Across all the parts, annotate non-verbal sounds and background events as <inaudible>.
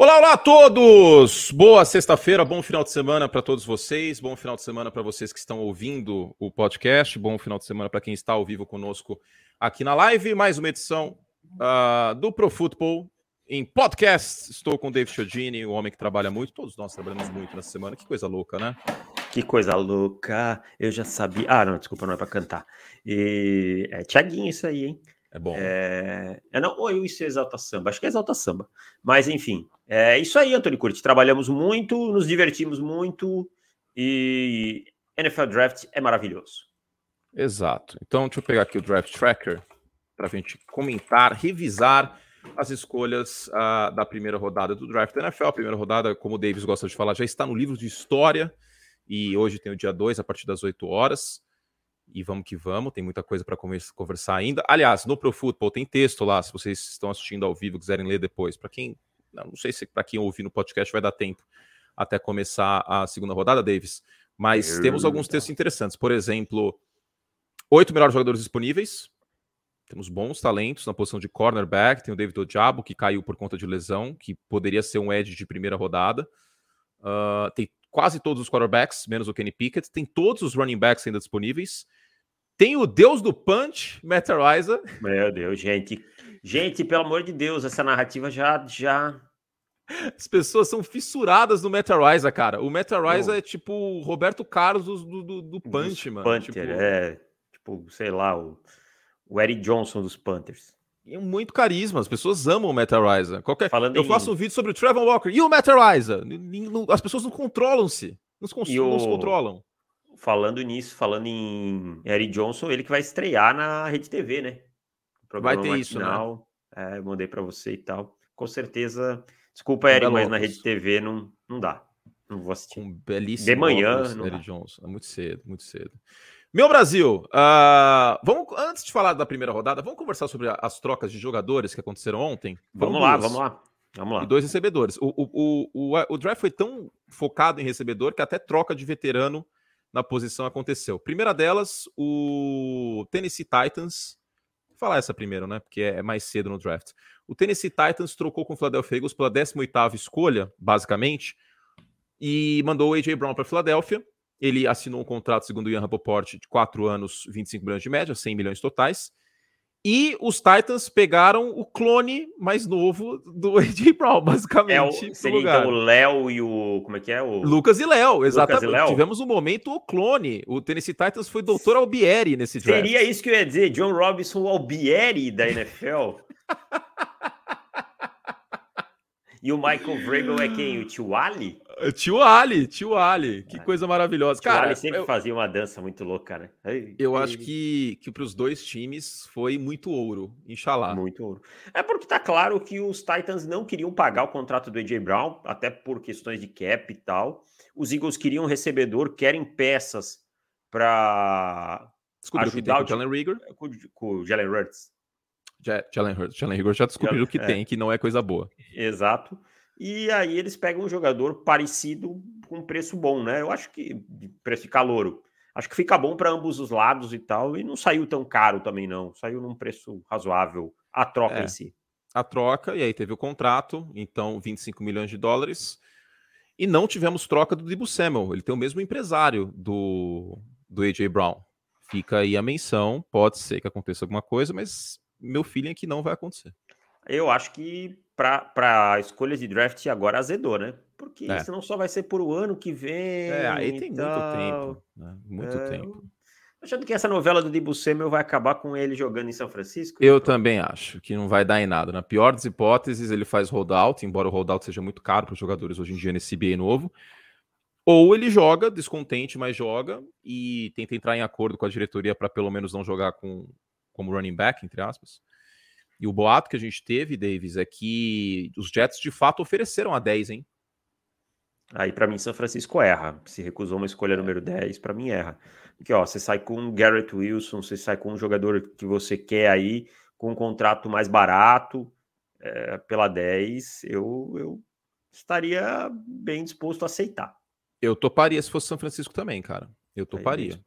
Olá, olá a todos! Boa sexta-feira, bom final de semana para todos vocês, bom final de semana para vocês que estão ouvindo o podcast, bom final de semana para quem está ao vivo conosco aqui na live. Mais uma edição uh, do Pro Football em podcast. Estou com o David Chiodini, o homem que trabalha muito, todos nós trabalhamos muito nessa semana. Que coisa louca, né? Que coisa louca! Eu já sabia. Ah, não, desculpa, não é para cantar. E é Tiaguinho isso aí, hein? É bom. É... é não, ou isso é Exalta Samba, acho que é Exalta Samba. Mas enfim, é isso aí, Antônio Curti. Trabalhamos muito, nos divertimos muito e NFL Draft é maravilhoso. Exato. Então, deixa eu pegar aqui o Draft Tracker para a gente comentar, revisar as escolhas uh, da primeira rodada do Draft da NFL. A primeira rodada, como o Davis gosta de falar, já está no livro de história e hoje tem o dia 2 a partir das 8 horas. E vamos que vamos, tem muita coisa para conversar ainda. Aliás, no Pro Football tem texto lá, se vocês estão assistindo ao vivo quiserem ler depois. Para quem, não sei se para quem ouvir no podcast vai dar tempo até começar a segunda rodada, Davis. Mas temos alguns textos interessantes. Por exemplo, oito melhores jogadores disponíveis. Temos bons talentos na posição de cornerback. Tem o David Ojabo, que caiu por conta de lesão, que poderia ser um edge de primeira rodada. Uh, tem quase todos os quarterbacks, menos o Kenny Pickett. Tem todos os running backs ainda disponíveis. Tem o deus do punch, Ariza. Meu Deus, gente. Gente, pelo amor de Deus, essa narrativa já... já... As pessoas são fissuradas no Ariza, cara. O Matt Ariza é tipo o Roberto Carlos do, do, do Punch, mano. Panther, tipo... é. Tipo, sei lá, o, o Eric Johnson dos Panthers. Tem muito carisma, as pessoas amam o Ariza. Qualquer... Falando Eu em... faço um vídeo sobre o Trevor Walker e o Ariza. As pessoas não controlam-se. Não, cons... o... não se controlam. Falando nisso, falando em Eric Johnson, ele que vai estrear na Rede TV, né? vai ter matinal. isso, né? É, mandei para você e tal. Com certeza. Desculpa, Eric, mas na Rede TV não, não dá. Não vou assistir. Um belíssimo de manhã, Eric Johnson. É muito cedo, muito cedo. Meu Brasil, uh, vamos, antes de falar da primeira rodada, vamos conversar sobre as trocas de jogadores que aconteceram ontem? Vamos, lá, vamos lá. Vamos lá. E dois recebedores. O, o, o, o, draft foi tão focado em recebedor que até troca de veterano na posição aconteceu. Primeira delas, o Tennessee Titans. Vou falar essa primeiro, né? Porque é mais cedo no draft. O Tennessee Titans trocou com o Philadelphia Eagles pela 18 escolha, basicamente, e mandou o A.J. Brown para Filadélfia. Ele assinou um contrato, segundo o Ian Rapoport, de 4 anos, 25 milhões de média, 100 milhões totais. E os Titans pegaram o clone mais novo do <laughs> AJ Brown, basicamente. É o, seria então o Léo e o. Como é que é? O... Lucas e Léo, exatamente. E Léo. Tivemos um momento o clone. O Tennessee Titans foi doutor Albieri nesse draft. Seria isso que eu ia dizer, John Robinson Albieri da NFL. <laughs> E o Michael Vrabel é quem? O tio Ali? Tio Ali, tio Ali. Que coisa maravilhosa. Tio cara, Ali sempre eu, fazia uma dança muito louca, né? Eu acho que, que para os dois times foi muito ouro, inshallah. Muito ouro. É porque tá claro que os Titans não queriam pagar o contrato do AJ Brown, até por questões de cap e tal. Os Eagles queriam um recebedor, querem peças para ajudar o Jalen Rigor. Com, com o Jalen Hurts. Jalen Hurts. Jalen Rigor já descobriu o que é. tem, que não é coisa boa. Exato. E aí eles pegam um jogador parecido com preço bom, né? Eu acho que preço de calouro. Acho que fica bom para ambos os lados e tal. E não saiu tão caro também, não. Saiu num preço razoável a troca é, em si. A troca, e aí teve o contrato, então 25 milhões de dólares. E não tivemos troca do Dibu Samuel. Ele tem o mesmo empresário do, do AJ Brown. Fica aí a menção. Pode ser que aconteça alguma coisa, mas meu feeling é que não vai acontecer. Eu acho que para escolhas de draft agora azedou, né? Porque é. senão só vai ser por o ano que vem. É, aí tem muito tempo. Né? Muito é, tempo. Achando que essa novela do Dibu Samuel vai acabar com ele jogando em São Francisco? Eu também acho que não vai dar em nada. Na pior das hipóteses, ele faz holdout, embora o holdout seja muito caro para os jogadores hoje em dia nesse CBA novo. Ou ele joga, descontente, mas joga, e tenta entrar em acordo com a diretoria para pelo menos não jogar com, como running back, entre aspas. E o boato que a gente teve, Davis, é que os Jets de fato ofereceram a 10, hein? Aí, para mim, São Francisco erra. Se recusou uma escolha número 10, para mim erra. Porque, ó, você sai com o Garrett Wilson, você sai com um jogador que você quer aí, com um contrato mais barato, é, pela 10, eu, eu estaria bem disposto a aceitar. Eu toparia se fosse São Francisco também, cara. Eu toparia.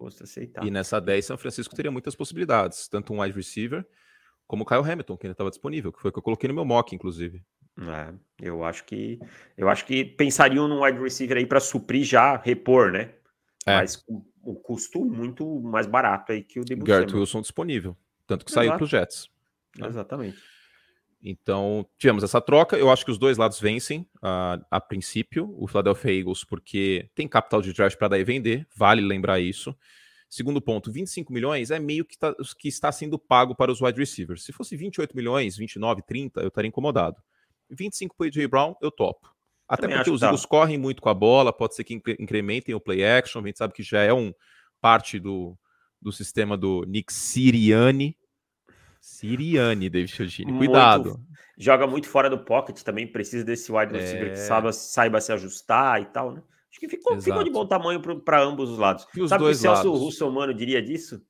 E nessa 10, São Francisco teria muitas possibilidades. Tanto um wide receiver, como o Kyle Hamilton, que ainda estava disponível, que foi o que eu coloquei no meu mock, inclusive. É, eu acho que eu acho que pensariam num wide receiver aí para suprir já, repor, né? É. Mas com o custo muito mais barato aí que o Debo Garrett Wilson disponível, tanto que Exato. saiu para os Jets. Né? Exatamente. Então, tivemos essa troca. Eu acho que os dois lados vencem uh, a princípio. O Philadelphia Eagles, porque tem capital de draft para dar e vender, vale lembrar isso. Segundo ponto, 25 milhões é meio que, tá, que está sendo pago para os wide receivers. Se fosse 28 milhões, 29, 30, eu estaria incomodado. 25 para o AJ Brown, eu topo. Até Também porque os Eagles correm muito com a bola, pode ser que incrementem o play action, a gente sabe que já é um parte do, do sistema do Nick Siriani, Siriane, David Chodini. Cuidado. joga muito fora do pocket, também precisa desse wide receiver é... que saiba, saiba se ajustar e tal, né? Acho que ficou, ficou de bom tamanho para ambos os lados. E os Sabe dois o Celso lados. Russomano diria disso?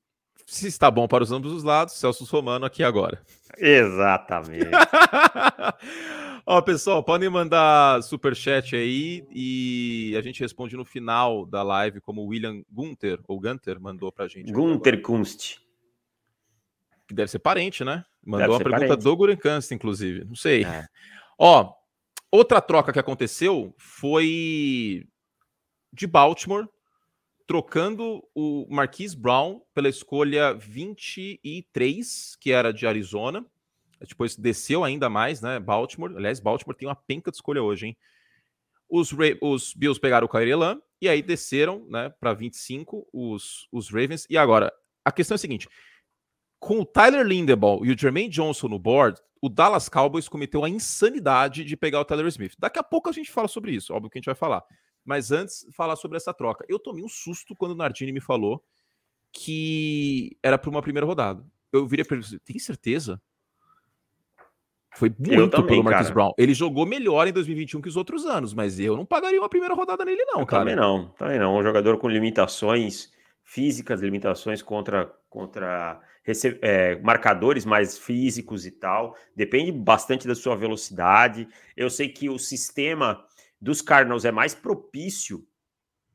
Se está bom para os ambos os lados, Celso Romano aqui agora. Exatamente. <laughs> Ó, pessoal, podem mandar super chat aí e a gente responde no final da live, como o William Gunter ou Gunter mandou para a gente. Gunter Kunst que deve ser parente, né? Mandou uma pergunta parente. do Gurenkanst, inclusive. Não sei. É. Ó, outra troca que aconteceu foi de Baltimore trocando o Marquise Brown pela escolha 23, que era de Arizona. Depois desceu ainda mais, né? Baltimore. Aliás, Baltimore tem uma penca de escolha hoje, hein? Os, os Bills pegaram o Kyrie e aí desceram, né, para 25 os, os Ravens. E agora, a questão é a seguinte: com o Tyler Lindebaum e o Jermaine Johnson no board, o Dallas Cowboys cometeu a insanidade de pegar o Tyler Smith. Daqui a pouco a gente fala sobre isso, óbvio que a gente vai falar. Mas antes, falar sobre essa troca. Eu tomei um susto quando o Nardini me falou que era para uma primeira rodada. Eu virei para ele, tem certeza? Foi muito também, pelo Marcus cara. Brown. Ele jogou melhor em 2021 que os outros anos, mas eu não pagaria uma primeira rodada nele, não, eu cara. Também não, também não. Um jogador com limitações físicas, limitações contra, contra é, marcadores mais físicos e tal. Depende bastante da sua velocidade. Eu sei que o sistema dos Cardinals é mais propício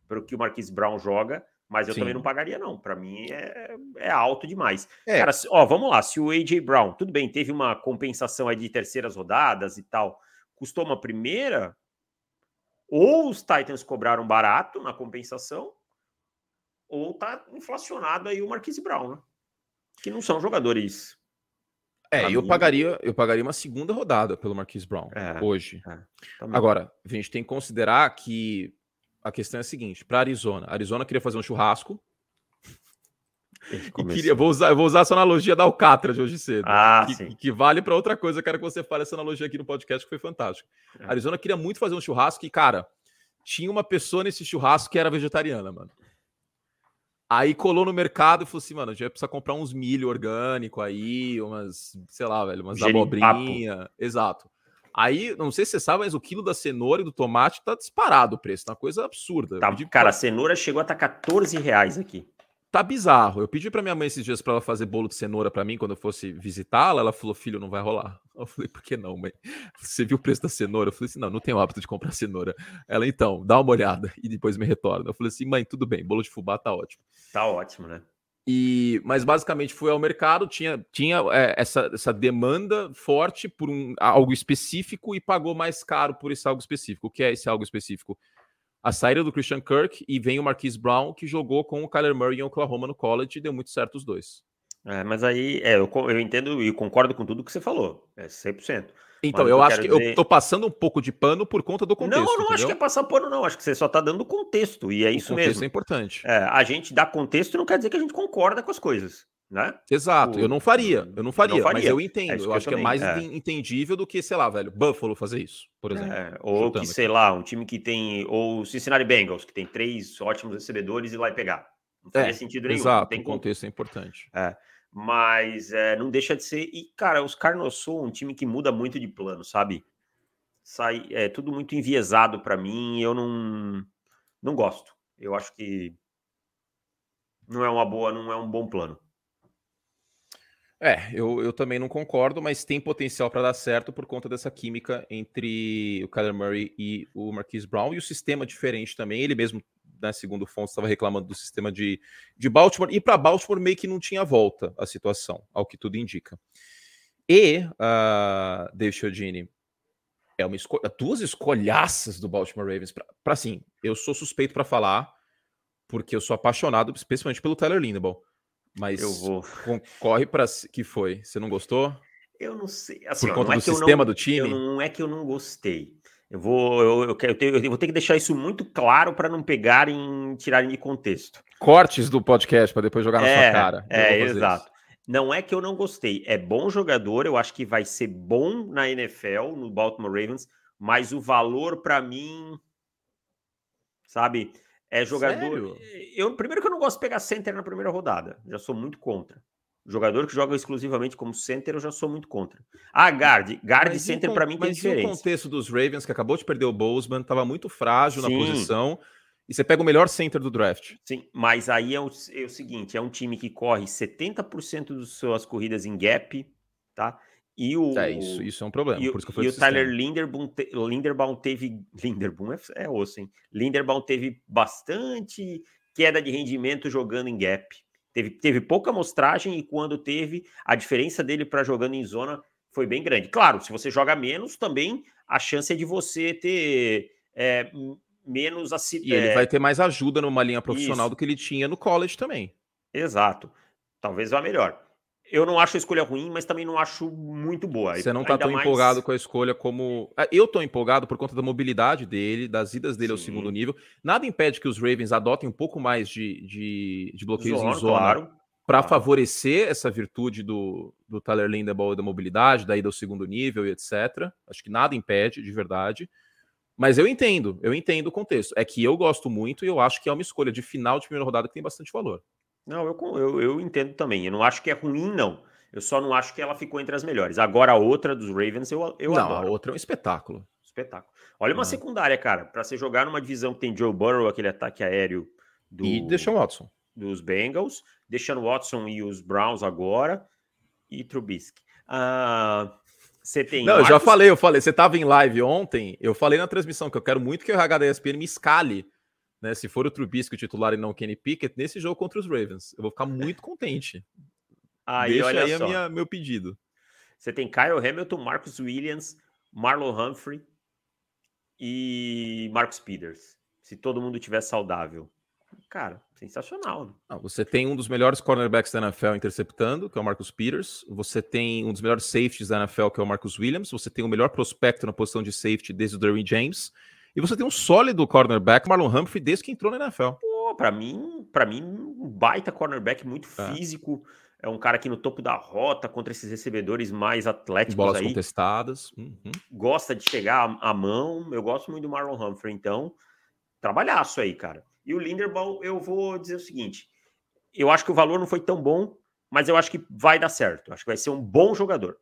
para o que o Marquis Brown joga, mas eu Sim. também não pagaria, não. Para mim é, é, alto demais. É. Cara, ó, vamos lá. Se o AJ Brown, tudo bem, teve uma compensação aí de terceiras rodadas e tal, custou uma primeira, ou os Titans cobraram barato na compensação, ou tá inflacionado aí o Marquise Brown, né? que não são jogadores. É, eu mim... pagaria, eu pagaria uma segunda rodada pelo Marquis Brown é, hoje. É, Agora, a gente tem que considerar que a questão é a seguinte: para Arizona, Arizona queria fazer um churrasco. <laughs> Queria, vou usar, vou usar essa analogia da Alcatra de hoje cedo. Ah, que, que, vale para outra coisa. Eu quero que você fale essa analogia aqui no podcast, que foi fantástico. É. Arizona queria muito fazer um churrasco e, cara, tinha uma pessoa nesse churrasco que era vegetariana, mano. Aí colou no mercado e falou assim, mano, a gente vai precisar comprar uns milho orgânico aí, umas, sei lá, velho, umas abobrinha. Exato. Aí, não sei se você sabe, mas o quilo da cenoura e do tomate tá disparado o preço, tá uma coisa absurda. Tá, cara, a cenoura chegou a estar tá 14 reais aqui tá bizarro. Eu pedi para minha mãe esses dias para ela fazer bolo de cenoura para mim quando eu fosse visitá-la. Ela falou: "Filho, não vai rolar". <laughs> Eu falei: "Por que não, mãe? Você viu o preço da cenoura?" Eu falei assim: "Não, não tenho hábito de comprar cenoura". Ela: "Então, dá uma olhada e depois me retorna". Eu falei assim: "Mãe, tudo bem, bolo de fubá tá ótimo". Tá ótimo, né? E, mas basicamente foi ao mercado, tinha, tinha é, essa, essa demanda forte por um, algo específico e pagou mais caro por esse algo específico. O que é esse algo específico? A saída do Christian Kirk e vem o Marquise Brown, que jogou com o Kyler Murray em Oklahoma no college e deu muito certo os dois. É, mas aí, é, eu, eu entendo e concordo com tudo que você falou, é 100%. Então, mas eu, acho que dizer... eu tô passando um pouco de pano por conta do contexto. Não, não entendeu? acho que é passar pano, não. Acho que você só tá dando contexto, e é o isso mesmo. Contexto é importante. É, a gente dá contexto não quer dizer que a gente concorda com as coisas né? Exato, o... eu não faria, eu não faria, não faria. mas eu entendo. É eu, eu acho que é mais é. entendível do que, sei lá, velho, Buffalo fazer isso, por exemplo. É, ou que, aqui. sei lá, um time que tem, ou Cincinnati Bengals, que tem três ótimos recebedores e lá e pegar. Não faria é, sentido nenhum. Exato, tem contexto é importante. É, mas é, não deixa de ser. E, cara, os Cardinals são um time que muda muito de plano, sabe? Sai, é tudo muito enviesado para mim. Eu não, não gosto. Eu acho que não é uma boa, não é um bom plano. É, eu, eu também não concordo, mas tem potencial para dar certo por conta dessa química entre o Kyler Murray e o Marquise Brown e o sistema diferente também. Ele mesmo, né, segundo Fontes, estava reclamando do sistema de, de Baltimore e para Baltimore meio que não tinha volta a situação, ao que tudo indica. E, uh, Dave Chiodini, É uma escolha, duas escolhaças do Baltimore Ravens. Para assim, eu sou suspeito para falar, porque eu sou apaixonado, especialmente pelo Tyler Lindebaugh. Mas eu vou. Concorre para que foi? Você não gostou? Eu não sei. Assim, Por conta é do sistema não, do time? não é que eu não gostei. Eu vou, eu, eu, quero, eu, vou ter que deixar isso muito claro para não pegarem, tirarem de contexto. Cortes do podcast para depois jogar na é, sua cara. É, exato. Isso. Não é que eu não gostei. É bom jogador, eu acho que vai ser bom na NFL, no Baltimore Ravens, mas o valor para mim, sabe, é jogador. Sério? Eu primeiro que eu não gosto de pegar center na primeira rodada. Já sou muito contra. Jogador que joga exclusivamente como center, eu já sou muito contra. Ah, guard. Guard e center para mim tem diferença. Mas o contexto dos Ravens, que acabou de perder o Bozeman, estava muito frágil Sim. na posição, e você pega o melhor center do draft. Sim, mas aí é o, é o seguinte, é um time que corre 70% das suas corridas em gap, tá? E o, é, isso, isso é um problema. E, e o Tyler Linderbaum, te, Linderbaum teve. Linderbaum é, é osso, hein? Linderbaum teve bastante queda de rendimento jogando em gap. Teve, teve pouca amostragem e quando teve, a diferença dele para jogando em zona foi bem grande. Claro, se você joga menos, também a chance é de você ter é, menos E ele é... vai ter mais ajuda numa linha profissional Isso. do que ele tinha no college também. Exato. Talvez vá melhor. Eu não acho a escolha ruim, mas também não acho muito boa. Você não está tão mais... empolgado com a escolha como. Ah, eu estou empolgado por conta da mobilidade dele, das idas dele Sim. ao segundo nível. Nada impede que os Ravens adotem um pouco mais de, de, de bloqueios zona, em zona claro. para claro. favorecer essa virtude do, do Tyler Lindebaugh da mobilidade, da ida ao segundo nível e etc. Acho que nada impede, de verdade. Mas eu entendo, eu entendo o contexto. É que eu gosto muito e eu acho que é uma escolha de final de primeira rodada que tem bastante valor. Não, eu, eu, eu entendo também. Eu não acho que é ruim, não. Eu só não acho que ela ficou entre as melhores. Agora, a outra dos Ravens, eu, eu não, adoro. a outra é um espetáculo. Espetáculo. Olha uma secundária, cara. Para você jogar numa divisão que tem Joe Burrow, aquele ataque aéreo do... E Deshaun Watson. Dos Bengals. Deshaun Watson e os Browns agora. E Trubisky. Ah... Você tem. Não, Marcos... eu já falei, eu falei. Você estava em live ontem, eu falei na transmissão que eu quero muito que o RH da ESPN me escale né? Se for o Trubisky o titular e não o Kenny Pickett, nesse jogo contra os Ravens. Eu vou ficar muito contente. Aí, Deixa olha aí só. Minha, meu pedido. Você tem Kyle Hamilton, Marcus Williams, Marlon Humphrey e Marcus Peters. Se todo mundo tiver saudável. Cara, sensacional. Né? Não, você tem um dos melhores cornerbacks da NFL interceptando, que é o Marcus Peters. Você tem um dos melhores safeties da NFL, que é o Marcus Williams. Você tem o melhor prospecto na posição de safety desde o Derwin James. E você tem um sólido cornerback, Marlon Humphrey, desde que entrou na NFL. Pô, pra mim, para mim, um baita cornerback muito é. físico. É um cara aqui no topo da rota contra esses recebedores mais atléticos Bolas aí. contestadas. Uhum. Gosta de chegar à mão. Eu gosto muito do Marlon Humphrey, então trabalhaço aí, cara. E o Linderbaum, eu vou dizer o seguinte: eu acho que o valor não foi tão bom, mas eu acho que vai dar certo. Acho que vai ser um bom jogador.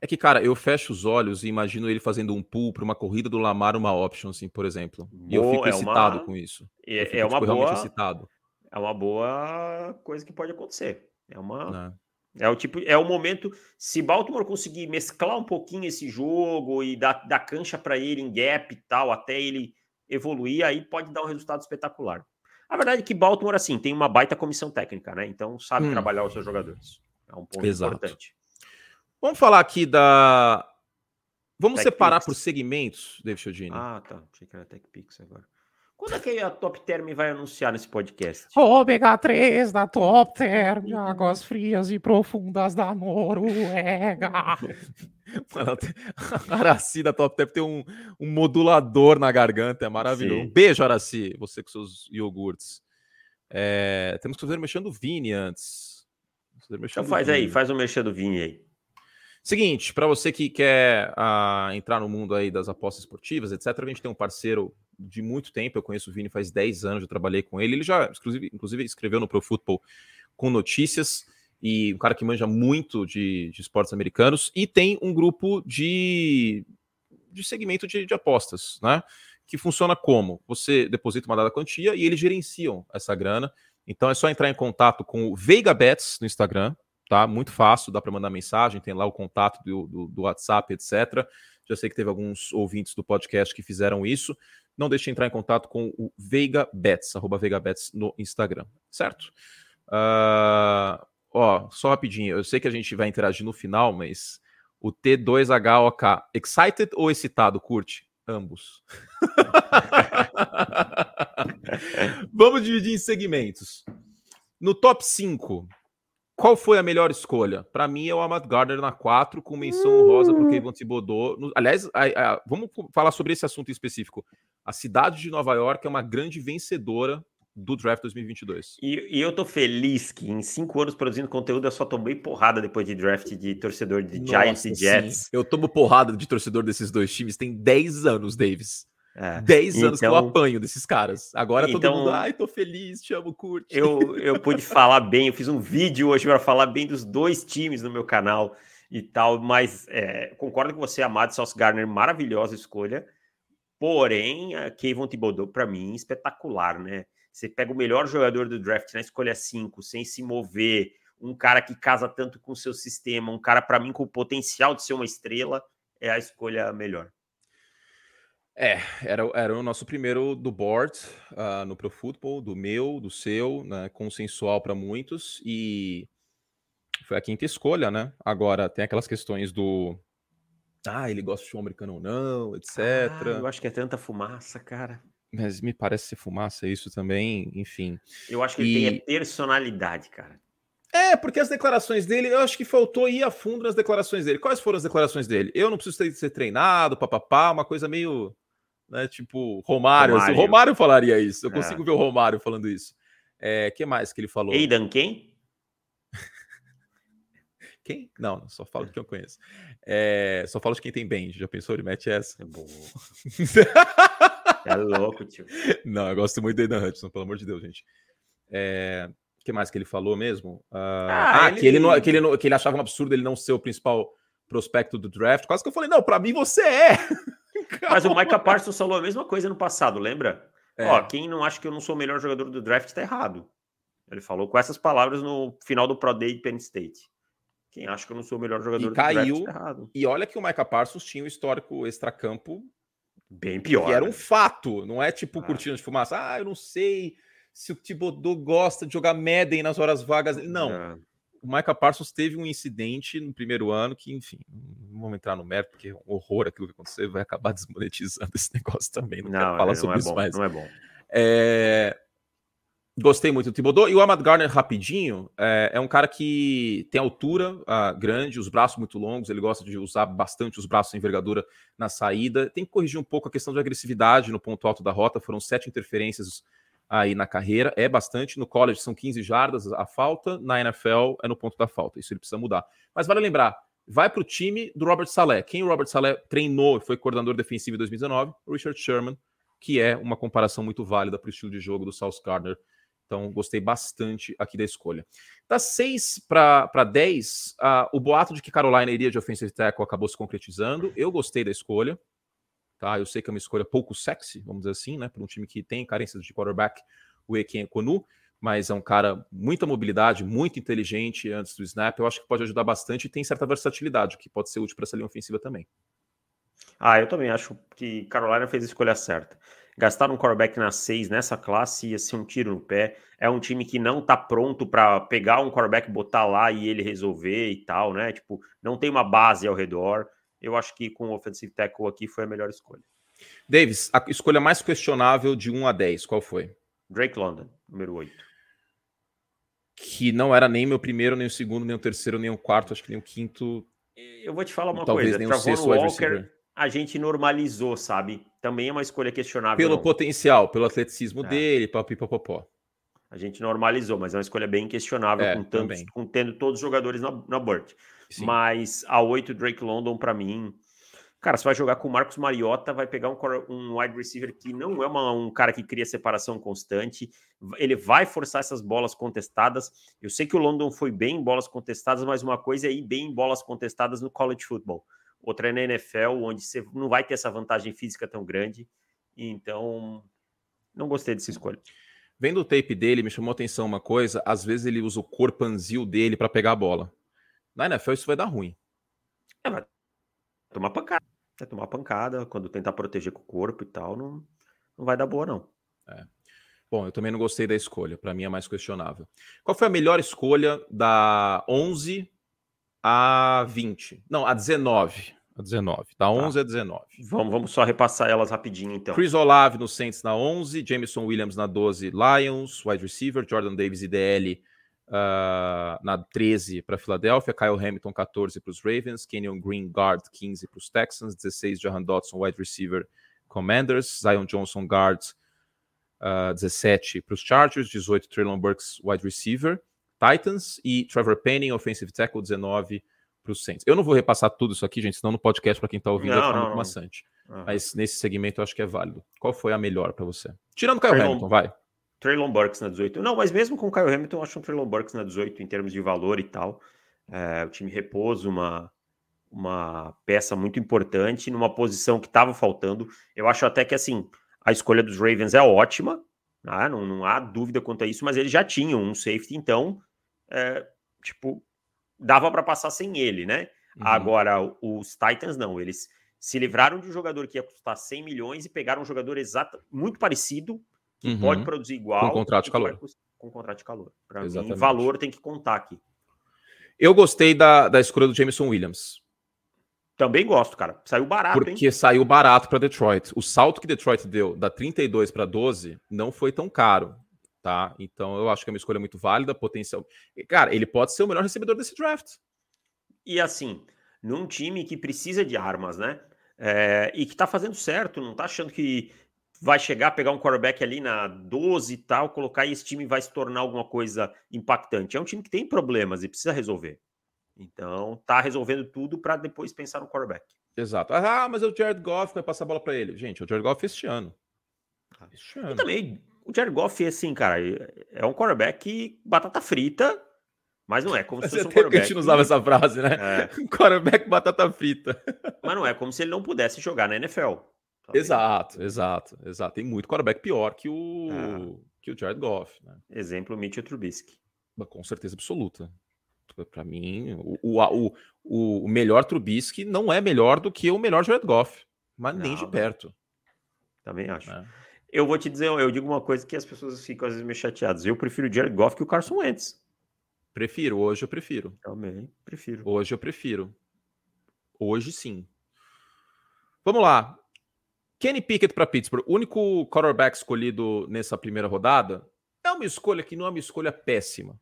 É que, cara, eu fecho os olhos e imagino ele fazendo um pull para uma corrida do Lamar, uma option, assim, por exemplo. Boa, e eu fico é excitado uma... com isso. É, fico, é uma tipo, boa. Excitado. É uma boa coisa que pode acontecer. É uma. É. é o tipo, é o momento. Se Baltimore conseguir mesclar um pouquinho esse jogo e dar, dar cancha para ele em gap e tal, até ele evoluir, aí pode dar um resultado espetacular. A verdade é que Baltimore, assim, tem uma baita comissão técnica, né? Então sabe hum. trabalhar os seus jogadores. É um ponto Exato. importante. Vamos falar aqui da. Vamos Tech separar Pix. por segmentos, David Chodini. Ah, tá. Achei que era TechPix agora. Quando é que a Top Term vai anunciar nesse podcast? Ômega 3 da Top Term, águas frias e profundas da Noruega. <laughs> a Araci da Top Term tem um, um modulador na garganta, é maravilhoso. Um beijo, Araci, você com seus iogurtes. É, temos que fazer o mexendo do Vini antes. Então faz aí, faz o mexendo do Vini aí. Seguinte, para você que quer uh, entrar no mundo aí das apostas esportivas, etc., a gente tem um parceiro de muito tempo. Eu conheço o Vini faz 10 anos, eu trabalhei com ele. Ele já, inclusive, inclusive escreveu no Pro Football com notícias e um cara que manja muito de, de esportes americanos e tem um grupo de, de segmento de, de apostas, né? Que funciona como? Você deposita uma dada quantia e eles gerenciam essa grana. Então é só entrar em contato com o Veiga Bets no Instagram, tá? Muito fácil, dá para mandar mensagem, tem lá o contato do, do, do, WhatsApp, etc. Já sei que teve alguns ouvintes do podcast que fizeram isso. Não deixe de entrar em contato com o Veiga Bets, arroba Veiga Bets no Instagram, certo? Uh, ó, só rapidinho, eu sei que a gente vai interagir no final, mas O T2HOK. Excited ou excitado? Curte? Ambos. <laughs> Vamos dividir em segmentos. No top 5, qual foi a melhor escolha? Para mim é o Ahmad Gardner na 4, com menção honrosa para o Kevin Thibodeau. No, aliás, a, a, vamos falar sobre esse assunto em específico. A cidade de Nova York é uma grande vencedora do draft 2022. E, e, eu tô feliz que em cinco anos produzindo conteúdo eu só tomei porrada depois de draft de torcedor de Nossa, Giants e Jets. Sim. Eu tomo porrada de torcedor desses dois times tem 10 anos, Davis. É. 10 então, anos que eu então apanho desses caras. Agora então, todo mundo, ai, tô feliz, te amo, curte. Eu, eu pude falar bem, eu fiz um vídeo hoje para falar bem dos dois times no meu canal e tal, mas é, concordo com você, Amado Sauce Garner, maravilhosa escolha. Porém, a Kevin Thibodeau, para mim, espetacular, né? Você pega o melhor jogador do draft na escolha 5, sem se mover, um cara que casa tanto com o seu sistema, um cara, para mim, com o potencial de ser uma estrela, é a escolha melhor. É, era, era o nosso primeiro do board uh, no Pro Football, do meu, do seu, né, consensual para muitos, e foi a quinta escolha, né? Agora, tem aquelas questões do. Ah, ele gosta de futebol americano ou não, etc. Ah, eu acho que é tanta fumaça, cara. Mas me parece ser fumaça isso também, enfim. Eu acho que e... ele tem personalidade, cara. É, porque as declarações dele, eu acho que faltou ir a fundo nas declarações dele. Quais foram as declarações dele? Eu não preciso ter, ser treinado, papapá, uma coisa meio, né, tipo, Romário. Romário, assim, Romário falaria isso. Eu é. consigo ver o Romário falando isso. É, que mais que ele falou? Aidan quem? <laughs> quem? Não, só falo de quem eu conheço. É, só falo de quem tem bem. Já pensou? Ele mete essa. É bom. <laughs> É louco, tio. Não, eu gosto muito do Aidan Hudson, pelo amor de Deus, gente. É... Que mais que ele falou mesmo? Uh... Ah, ah ele... Que, ele não, que, ele não, que ele achava um absurdo ele não ser o principal prospecto do draft. Quase que eu falei, não, para mim você é. <laughs> Mas o Micah Parsons falou a mesma coisa no passado, lembra? É. Ó, quem não acha que eu não sou o melhor jogador do draft tá errado. Ele falou com essas palavras no final do Pro Day de Penn State. Quem acha que eu não sou o melhor jogador e do caiu, draft tá errado. E olha que o Micah Parsons tinha um histórico extracampo Bem pior. Que era um né? fato, não é tipo ah. cortina de fumaça. Ah, eu não sei se o Thibodeau gosta de jogar Madden nas horas vagas. Não. É. O Micah Parsons teve um incidente no primeiro ano que, enfim, não vamos entrar no mérito, porque é um horror aquilo que aconteceu, vai acabar <laughs> desmonetizando esse negócio também. Não, não quero falar é, sobre é isso bom, mais. Não é bom. É, Gostei muito do Thibodeau. E o Ahmad Garner, rapidinho, é, é um cara que tem altura uh, grande, os braços muito longos, ele gosta de usar bastante os braços em envergadura na saída. Tem que corrigir um pouco a questão de agressividade no ponto alto da rota, foram sete interferências aí na carreira, é bastante. No college são 15 jardas a falta, na NFL é no ponto da falta, isso ele precisa mudar. Mas vale lembrar, vai para o time do Robert Saleh. Quem o Robert Saleh treinou e foi coordenador defensivo em 2019? O Richard Sherman, que é uma comparação muito válida para o estilo de jogo do South Gardner então, gostei bastante aqui da escolha. Das 6 para 10, uh, o boato de que Carolina iria de offensive tackle acabou se concretizando. Eu gostei da escolha. Tá? Eu sei que é uma escolha pouco sexy, vamos dizer assim, né? Para um time que tem carências de quarterback, o Eken Konu, mas é um cara muita mobilidade, muito inteligente antes do snap. Eu acho que pode ajudar bastante e tem certa versatilidade, que pode ser útil para essa linha ofensiva também. Ah, eu também acho que Carolina fez a escolha certa. Gastar um quarterback na 6 nessa classe ia ser um tiro no pé. É um time que não tá pronto para pegar um quarterback, botar lá e ele resolver e tal, né? Tipo, não tem uma base ao redor. Eu acho que com o offensive tackle aqui foi a melhor escolha. Davis, a escolha mais questionável de 1 a 10, qual foi? Drake London, número 8. Que não era nem meu primeiro, nem o segundo, nem o terceiro, nem o quarto, acho que nem o quinto. Eu vou te falar uma Talvez coisa. Nem Travon o sexto Walker, a gente normalizou, sabe? Também é uma escolha questionável. Pelo não. potencial, pelo atleticismo é. dele, papipopopó. A gente normalizou, mas é uma escolha bem questionável, é, com, tantos, com tendo todos os jogadores na, na Burt. Mas a 8, Drake London, para mim. Cara, você vai jogar com o Marcos Mariota, vai pegar um, um wide receiver que não é uma, um cara que cria separação constante. Ele vai forçar essas bolas contestadas. Eu sei que o London foi bem em bolas contestadas, mas uma coisa é ir bem em bolas contestadas no college football outra é na NFL, onde você não vai ter essa vantagem física tão grande. Então, não gostei dessa escolha. Vendo o tape dele, me chamou a atenção uma coisa: às vezes ele usa o corpanzil dele para pegar a bola. Na NFL, isso vai dar ruim. É, vai tomar pancada. Vai tomar pancada quando tentar proteger com o corpo e tal, não, não vai dar boa, não. É. Bom, eu também não gostei da escolha. Para mim é mais questionável. Qual foi a melhor escolha da 11 a 20. Não, a 19. A 19. Da 11 tá. a 19. Vamos, vamos só repassar elas rapidinho, então. Chris Olave no Saints na 11, Jameson Williams na 12, Lions, wide receiver, Jordan Davis IDL uh, na 13 para Filadélfia, Kyle Hamilton 14 para os Ravens, Kenyon Green guard 15 para os Texans, 16 Jahan Dotson wide receiver Commanders, Zion Johnson guard uh, 17 para os Chargers, 18 Traylon Burks wide receiver Titans e Trevor Penning offensive tackle 19 para os Saints. Eu não vou repassar tudo isso aqui, gente, senão no podcast para quem está ouvindo não, vai ficar muito maçante. Uhum. Mas nesse segmento eu acho que é válido. Qual foi a melhor para você? Tirando o Kyle Hamilton, vai. Traylon Burks na 18. Não, mas mesmo com o Kyle Hamilton, eu acho um Traylon Burks na 18 em termos de valor e tal. É, o time repousa uma, uma peça muito importante numa posição que estava faltando. Eu acho até que assim a escolha dos Ravens é ótima, ah, não, não há dúvida quanto a isso, mas eles já tinham um safety, então, é, tipo, dava para passar sem ele, né? Uhum. Agora, os Titans não, eles se livraram de um jogador que ia custar 100 milhões e pegaram um jogador exato, muito parecido, que uhum. pode produzir igual. Com contrato de calor. Com contrato de calor. Para mim, valor tem que contar aqui. Eu gostei da, da escolha do Jameson Williams. Também gosto, cara. Saiu barato, Porque hein? saiu barato para Detroit. O salto que Detroit deu da 32 para 12 não foi tão caro, tá? Então eu acho que é uma escolha muito válida, potencial. Cara, ele pode ser o melhor recebedor desse draft. E assim, num time que precisa de armas, né? É, e que tá fazendo certo, não tá achando que vai chegar, pegar um quarterback ali na 12 e tal, colocar e esse time vai se tornar alguma coisa impactante. É um time que tem problemas e precisa resolver. Então, tá resolvendo tudo para depois pensar no quarterback. Exato. Ah, mas é o Jared Goff vai passar a bola para ele. Gente, o Jared Goff este ano. Ah, este ano. E também, o Jared Goff, assim, cara, é um quarterback batata frita, mas não é como se fosse um quarterback. Que a gente não usava essa frase, né? É. <laughs> quarterback batata frita. Mas não é como se ele não pudesse jogar na NFL. Exato, exato, exato. Tem muito quarterback pior que o, é. que o Jared Goff. Né? Exemplo, Mitchell Trubisky. Com certeza absoluta. Para mim, o, o, o, o, melhor Trubisky não é melhor do que o melhor Jared Goff, mas não, nem de perto. Também acho. É. Eu vou te dizer, eu digo uma coisa que as pessoas ficam às vezes meio chateadas. Eu prefiro o Jared Goff que o Carson Wentz. Prefiro, hoje eu prefiro. Também prefiro. Hoje eu prefiro. Hoje sim. Vamos lá. Kenny Pickett para Pittsburgh, único quarterback escolhido nessa primeira rodada, é uma escolha que não é uma escolha péssima.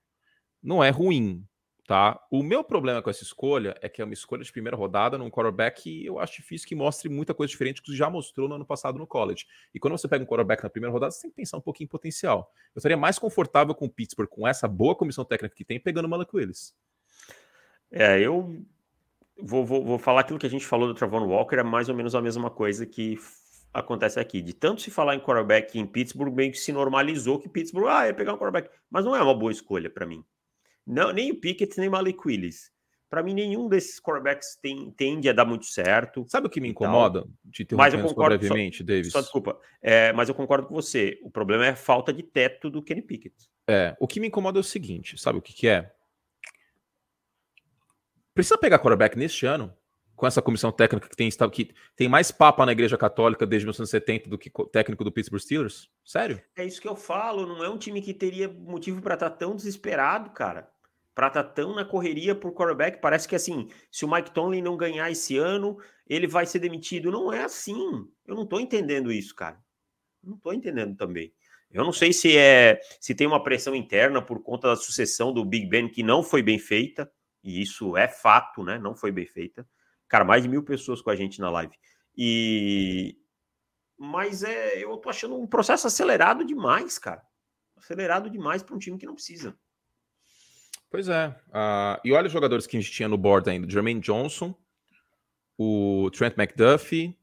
Não é ruim, tá? O meu problema com essa escolha é que é uma escolha de primeira rodada num quarterback que eu acho difícil que mostre muita coisa diferente que já mostrou no ano passado no college. E quando você pega um quarterback na primeira rodada, você tem que pensar um pouquinho em potencial. Eu estaria mais confortável com o Pittsburgh, com essa boa comissão técnica que tem, pegando o Malak Willis. É, eu vou, vou, vou falar aquilo que a gente falou do Travon Walker, é mais ou menos a mesma coisa que acontece aqui. De tanto se falar em quarterback em Pittsburgh, meio que se normalizou que Pittsburgh, ah, ia pegar um quarterback. Mas não é uma boa escolha para mim. Não, nem o Pickett, nem o Malik Willis. Para mim, nenhum desses quarterbacks tem, tende a dar muito certo. Sabe o que me incomoda? De ter mas eu concordo brevemente, só, Davis. Só desculpa. É, mas eu concordo com você. O problema é a falta de teto do Kenny Pickett. É, o que me incomoda é o seguinte: sabe o que, que é? Precisa pegar quarterback neste ano com essa comissão técnica que tem, que tem mais papa na Igreja Católica desde 1970 do que técnico do Pittsburgh Steelers? Sério? É isso que eu falo, não é um time que teria motivo para estar tá tão desesperado, cara. Para estar tá tão na correria por quarterback, parece que assim, se o Mike Tomlin não ganhar esse ano, ele vai ser demitido. Não é assim. Eu não tô entendendo isso, cara. Não tô entendendo também. Eu não sei se é se tem uma pressão interna por conta da sucessão do Big Ben que não foi bem feita, e isso é fato, né? Não foi bem feita. Cara, mais de mil pessoas com a gente na live. E. Mas é, eu tô achando um processo acelerado demais, cara. Acelerado demais para um time que não precisa. Pois é. Uh, e olha os jogadores que a gente tinha no board ainda: Jermaine Johnson, o Trent McDuffie,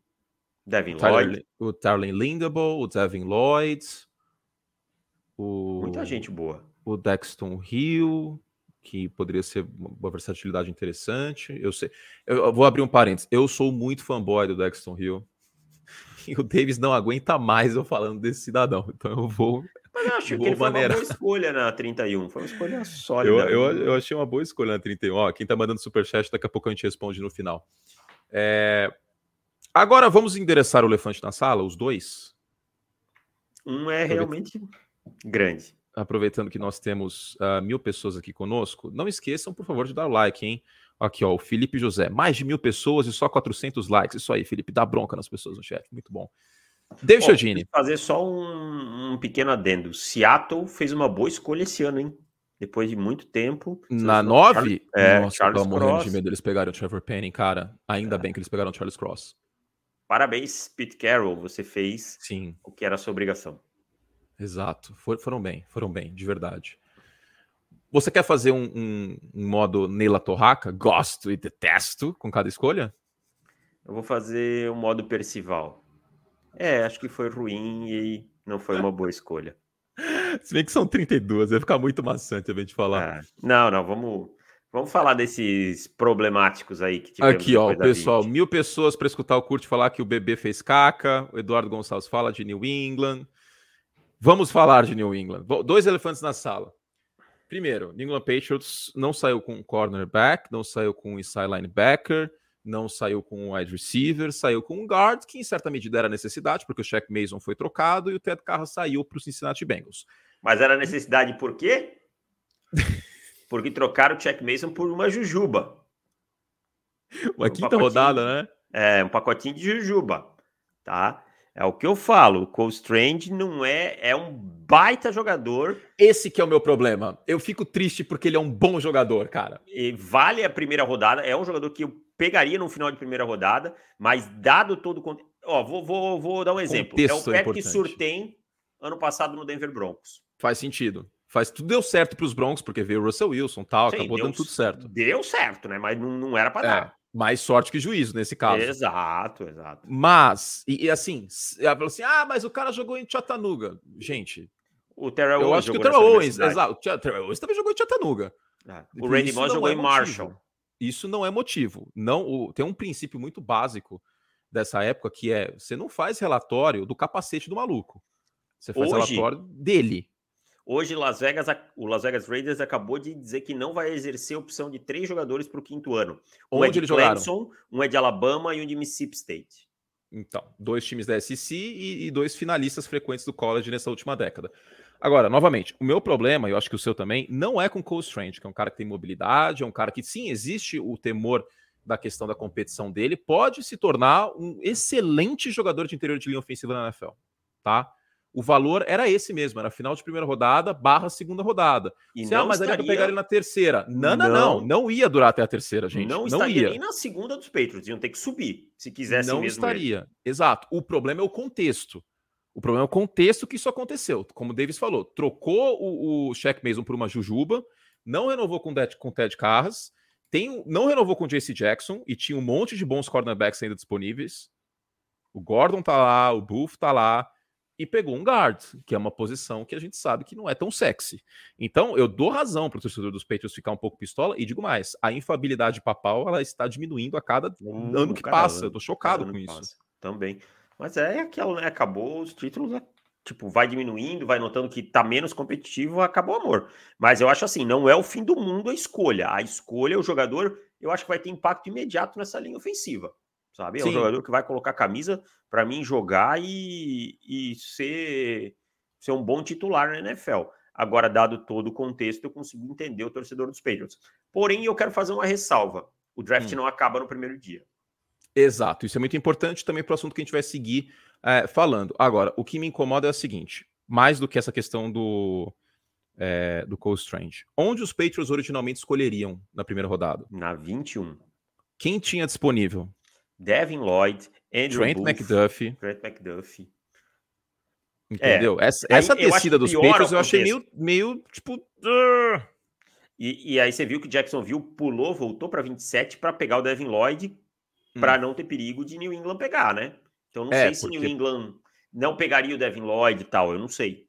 Devin o Tyler, Lloyd, o Tarlin Lindable, o Devin Lloyd, o. Muita gente boa. O Dexton Hill, que poderia ser uma versatilidade interessante. Eu sei. Eu, vou abrir um parênteses. Eu sou muito fanboy do Dexton Hill. <laughs> E o Davis não aguenta mais eu falando desse cidadão. Então eu vou. Mas eu acho que ele maneirar. foi uma boa escolha na 31. Foi uma escolha <laughs> sólida. Eu, eu, eu achei uma boa escolha na 31. Ó, quem tá mandando superchat, daqui a pouco a gente responde no final. É... Agora vamos endereçar o elefante na sala, os dois. Um é realmente grande aproveitando que nós temos uh, mil pessoas aqui conosco, não esqueçam, por favor, de dar o like, hein? Aqui, ó, o Felipe José. Mais de mil pessoas e só 400 likes. Isso aí, Felipe. Dá bronca nas pessoas no chat. Muito bom. David Chiodini. fazer só um, um, pequeno adendo. Seattle fez uma boa escolha esse ano, hein? Depois de muito tempo. Na 9? É, Nossa, Charles morrendo de medo eles pegaram o Trevor Penning, cara. Ainda é. bem que eles pegaram o Charles Cross. Parabéns, Pete Carroll. Você fez Sim. o que era a sua obrigação. Exato. For, foram bem, foram bem, de verdade. Você quer fazer um, um, um modo Neila Torraca? Gosto e detesto com cada escolha? Eu vou fazer o um modo Percival. É, acho que foi ruim e não foi uma boa escolha. <laughs> Se bem que são 32, vai ficar muito maçante a gente falar. É. Não, não, vamos, vamos falar desses problemáticos aí que tivemos. Aqui, ó, pessoal, mil pessoas para escutar o Curte falar que o bebê fez caca. O Eduardo Gonçalves fala de New England. Vamos falar de New England. Dois elefantes na sala. Primeiro, New England Patriots não saiu com cornerback, não saiu com inside linebacker, não saiu com um wide receiver, saiu com um guard, que em certa medida era necessidade, porque o Shaq Mason foi trocado e o Ted Carra saiu para o Cincinnati Bengals. Mas era necessidade por quê? <laughs> porque trocaram o Shaq Mason por uma jujuba. Uma um quinta rodada, né? É, um pacotinho de jujuba, tá? É o que eu falo, o Cole Strange não é, é um baita jogador. Esse que é o meu problema. Eu fico triste porque ele é um bom jogador, cara. E vale a primeira rodada, é um jogador que eu pegaria no final de primeira rodada, mas dado todo o Ó, vou, vou, vou dar um exemplo. Contexto é o Patrick é Surtain ano passado no Denver Broncos. Faz sentido. Faz tudo deu certo para os Broncos, porque veio o Russell Wilson tal, Sim, acabou deu, dando tudo certo. Deu certo, né? Mas não, não era para é, dar. Mais sorte que juízo nesse caso. Exato, exato. Mas, e, e assim, ela falou assim: ah, mas o cara jogou em Chattanooga. Gente, o Terrell Eu acho que o Terrell Owens, exato. O Terrell Owens também jogou em Chattanooga. É. O Randy Moss jogou é em Marshall. Isso não é motivo. Não, o, tem um princípio muito básico dessa época que é: você não faz relatório do capacete do maluco. Você faz Hoje, relatório dele. Hoje, Las Vegas, o Las Vegas Raiders acabou de dizer que não vai exercer a opção de três jogadores para o quinto ano. Um Onde é de Clemson, um é de Alabama e um de Mississippi State. Então, dois times da SEC e, e, dois finalistas frequentes do college nessa última década. Agora, novamente, o meu problema, e eu acho que o seu também, não é com o Cole Strange, que é um cara que tem mobilidade, é um cara que sim, existe o temor da questão da competição dele, pode se tornar um excelente jogador de interior de linha ofensiva na NFL, tá? O valor era esse mesmo, era final de primeira rodada barra segunda rodada. E Se, ah, não ah, mas estaria... daria pegar ele na terceira. Não, não, não, não, não ia durar até a terceira, gente. Não, não estaria ia. nem na segunda dos Patriots, iam ter que subir, se quisesse Não estaria, ele. exato. O problema é o contexto. O problema é o contexto que isso aconteceu. Como o Davis falou, trocou o, o Shaq Mason por uma Jujuba, não renovou com, o com Ted Carras, tem, não renovou com o JC Jackson e tinha um monte de bons cornerbacks ainda disponíveis. O Gordon tá lá, o Buff tá lá, e pegou um guard, que é uma posição que a gente sabe que não é tão sexy. Então, eu dou razão para o torcedor dos Patriots ficar um pouco pistola e digo mais, a infabilidade papal ela está diminuindo a cada hum, ano que passa. Eu tô chocado com isso. Passa. Também. Mas é aquilo, né? Acabou os títulos, né? tipo, vai diminuindo, vai notando que tá menos competitivo, acabou o amor. Mas eu acho assim, não é o fim do mundo a escolha. A escolha, o jogador, eu acho que vai ter impacto imediato nessa linha ofensiva sabe? É um jogador que vai colocar camisa para mim jogar e, e ser, ser um bom titular na NFL. Agora, dado todo o contexto, eu consigo entender o torcedor dos Patriots. Porém, eu quero fazer uma ressalva: o draft hum. não acaba no primeiro dia. Exato, isso é muito importante também para o assunto que a gente vai seguir é, falando. Agora, o que me incomoda é o seguinte: mais do que essa questão do, é, do Cole Strange, onde os Patriots originalmente escolheriam na primeira rodada? Na 21. Quem tinha disponível? Devin Lloyd, Andrew Trent Booth, McDuffie. Trent McDuffie. Entendeu? É, essa, essa descida dos Patriots eu achei meio, meio tipo. Uh... E, e, aí você viu que Jacksonville pulou, voltou para 27 para pegar o Devin Lloyd hum. para não ter perigo de New England pegar, né? Então não é, sei se porque... New England não pegaria o Devin Lloyd e tal, eu não sei.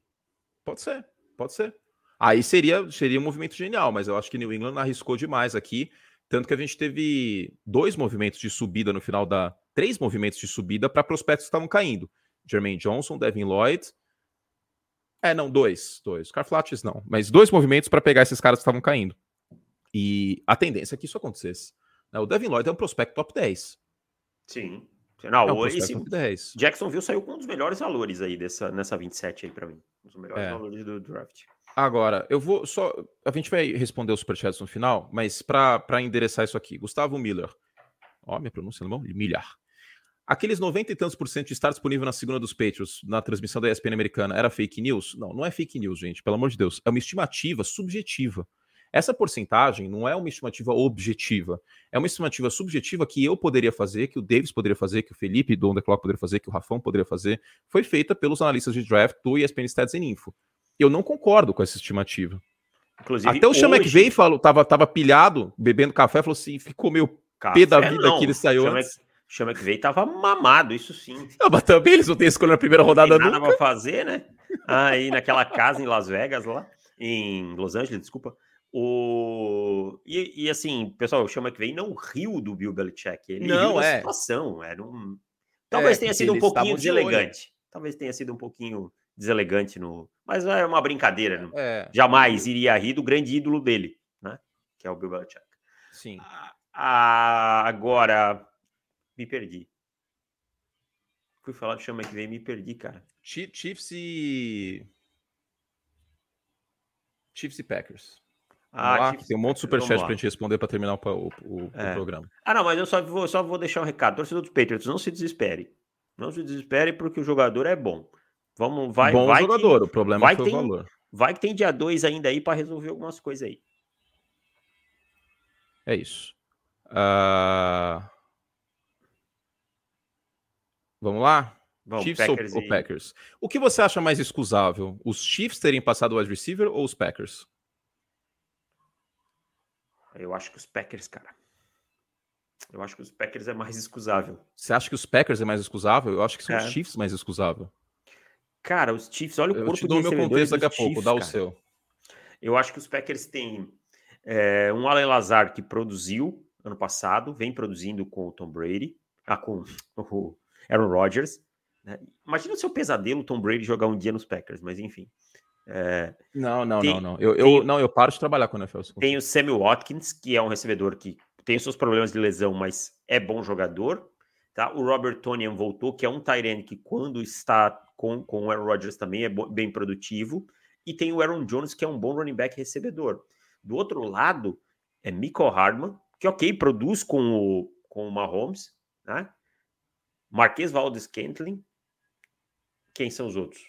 Pode ser, pode ser. Aí seria, seria um movimento genial, mas eu acho que New England arriscou demais aqui. Tanto que a gente teve dois movimentos de subida no final da. Três movimentos de subida para prospectos que estavam caindo. Jermaine Johnson, Devin Lloyd. É, não, dois. Dois. Carflates não. Mas dois movimentos para pegar esses caras que estavam caindo. E a tendência é que isso acontecesse. Né? O Devin Lloyd é um prospecto top 10. Sim. Não, é um esse, top 10. Jacksonville saiu com um dos melhores valores aí dessa, nessa 27 aí para mim. Um dos melhores é. valores do draft. Agora, eu vou só. A gente vai responder os superchats no final, mas para endereçar isso aqui, Gustavo Miller. Ó, minha pronúncia alemão? Milhar. Aqueles 90 e tantos por cento de estar disponível na segunda dos Patriots, na transmissão da ESPN americana, era fake news? Não, não é fake news, gente, pelo amor de Deus. É uma estimativa subjetiva. Essa porcentagem não é uma estimativa objetiva. É uma estimativa subjetiva que eu poderia fazer, que o Davis poderia fazer, que o Felipe do On The Clock poderia fazer, que o Rafão poderia fazer. Foi feita pelos analistas de draft do ESPN Stats and Info. Eu não concordo com essa estimativa. Inclusive, Até o Sean hoje... McVay falou, tava, tava pilhado, bebendo café, falou assim, ficou meio café, pé da vida não. que ele saiu Sean antes. Sean McVay tava mamado, isso sim. Não, mas também eles não têm escolha na primeira rodada não tem nada nunca. pra fazer, né? Aí naquela casa em Las Vegas lá, em Los Angeles, desculpa. O... E, e assim, pessoal, o Sean McVay não riu do Bill Belichick. Ele não, riu da é. situação. Era um... Talvez é, tenha sido um pouquinho deselegante. Talvez tenha sido um pouquinho deselegante no. Mas é uma brincadeira. É. Jamais iria rir do grande ídolo dele, né? Que é o Bill Belichick. Sim. Ah, agora, me perdi. Fui falar do Chama que vem me perdi, cara. Chiefs e. Chiefs e Packers. Ah, Chiefs tem um monte de superchat pra gente responder para terminar o, o, o, é. o, programa. Ah, não, mas eu só vou, só vou deixar um recado. Torcedor dos Patriots, não se desespere. Não se desespere porque o jogador é bom. Vamos, vai, Bom vai jogador, que, o problema vai foi tem, o valor. Vai que tem dia 2 ainda aí para resolver algumas coisas aí. É isso. Uh... Vamos lá? Vamos, Chiefs Packers ou, e... ou, Packers? O que você acha mais excusável? Os Chiefs terem passado o wide receiver ou os Packers? Eu acho que os Packers, cara. Eu acho que os Packers é mais excusável. Você acha que os Packers é mais excusável? Eu acho que são é. os Chiefs mais excusável. Cara, os Chiefs, olha o eu corpo te dou de meu contexto daqui a pouco, Chiefs, dá o cara. seu. Eu acho que os Packers têm é, um Allen Lazar que produziu ano passado, vem produzindo com o Tom Brady, ah, com <laughs> o Aaron Rodgers. Né? Imagina o seu pesadelo Tom Brady jogar um dia nos Packers, mas enfim. É, não, não, tem, não, não. Eu, eu, não, eu paro de trabalhar com o NFL. Tem o Sammy Watkins, que é um recebedor que tem os seus problemas de lesão, mas é bom jogador. Tá? O Robert Tonian voltou, que é um Tyrene que quando está com, com o Aaron Rodgers também é bem produtivo. E tem o Aaron Jones, que é um bom running back recebedor. Do outro lado, é Michael Hardman, que ok, produz com o, com o Mahomes, né? Marquês Valdes Kentlin. Quem são os outros?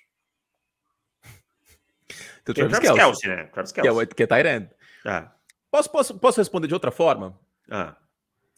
<laughs> Tem o Travis, Travis Kelsey. né? Travis Kelsey. Que é, o, que é Tyrande. Ah. Posso, posso, posso responder de outra forma? Ah.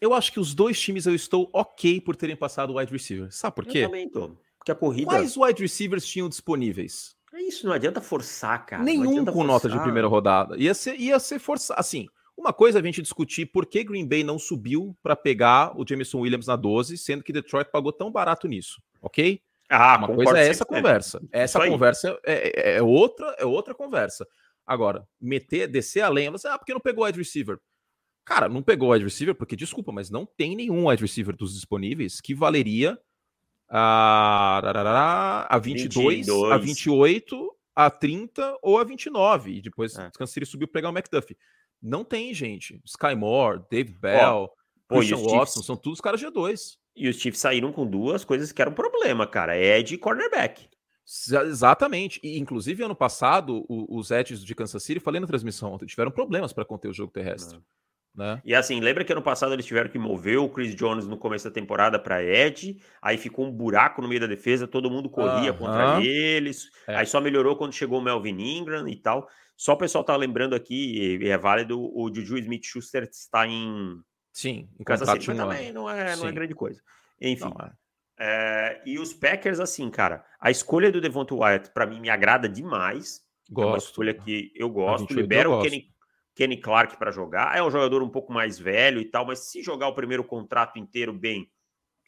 Eu acho que os dois times eu estou ok por terem passado o wide receiver. Sabe por quê? Eu também tô. Porque a corrida. Quais wide receivers tinham disponíveis? É isso, não adianta forçar, cara. Nenhum com forçar. nota de primeira rodada. Ia ser, ia ser forçar. Assim, uma coisa é a gente discutir por que Green Bay não subiu para pegar o Jameson Williams na 12, sendo que Detroit pagou tão barato nisso, ok? Ah, uma coisa é essa conversa. Essa conversa é, é, é, outra, é outra conversa. Agora, meter, descer a lenha, você, ah, porque não pegou wide receiver? Cara, não pegou wide receiver, porque, desculpa, mas não tem nenhum wide receiver dos disponíveis que valeria a, a 22, 22, a 28, a 30 ou a 29. E depois é. Kansas City subiu para pegar o McDuffie. Não tem, gente. Sky Moore, Dave Bell, Christian Watson, Chiefs... são todos caras G2. E os Chiefs saíram com duas coisas que eram problema, cara. Edge e cornerback. Exatamente. E, inclusive, ano passado, os Edges de Kansas City, falei na transmissão ontem, tiveram problemas para conter o jogo terrestre. Não. Né? E assim, lembra que ano passado eles tiveram que mover o Chris Jones no começo da temporada para Ed, aí ficou um buraco no meio da defesa, todo mundo corria contra eles, é. aí só melhorou quando chegou o Melvin Ingram e tal. Só o pessoal tá lembrando aqui, e é válido, o Juju Smith-Schuster está em... Sim, em Kansas City, mas também não é, não é grande coisa. Enfim, é. É, e os Packers, assim, cara, a escolha do Devonta Wyatt, para mim, me agrada demais. Gosto. É uma escolha que eu gosto. Libera o Kenny Kenny Clark para jogar. É um jogador um pouco mais velho e tal, mas se jogar o primeiro contrato inteiro bem,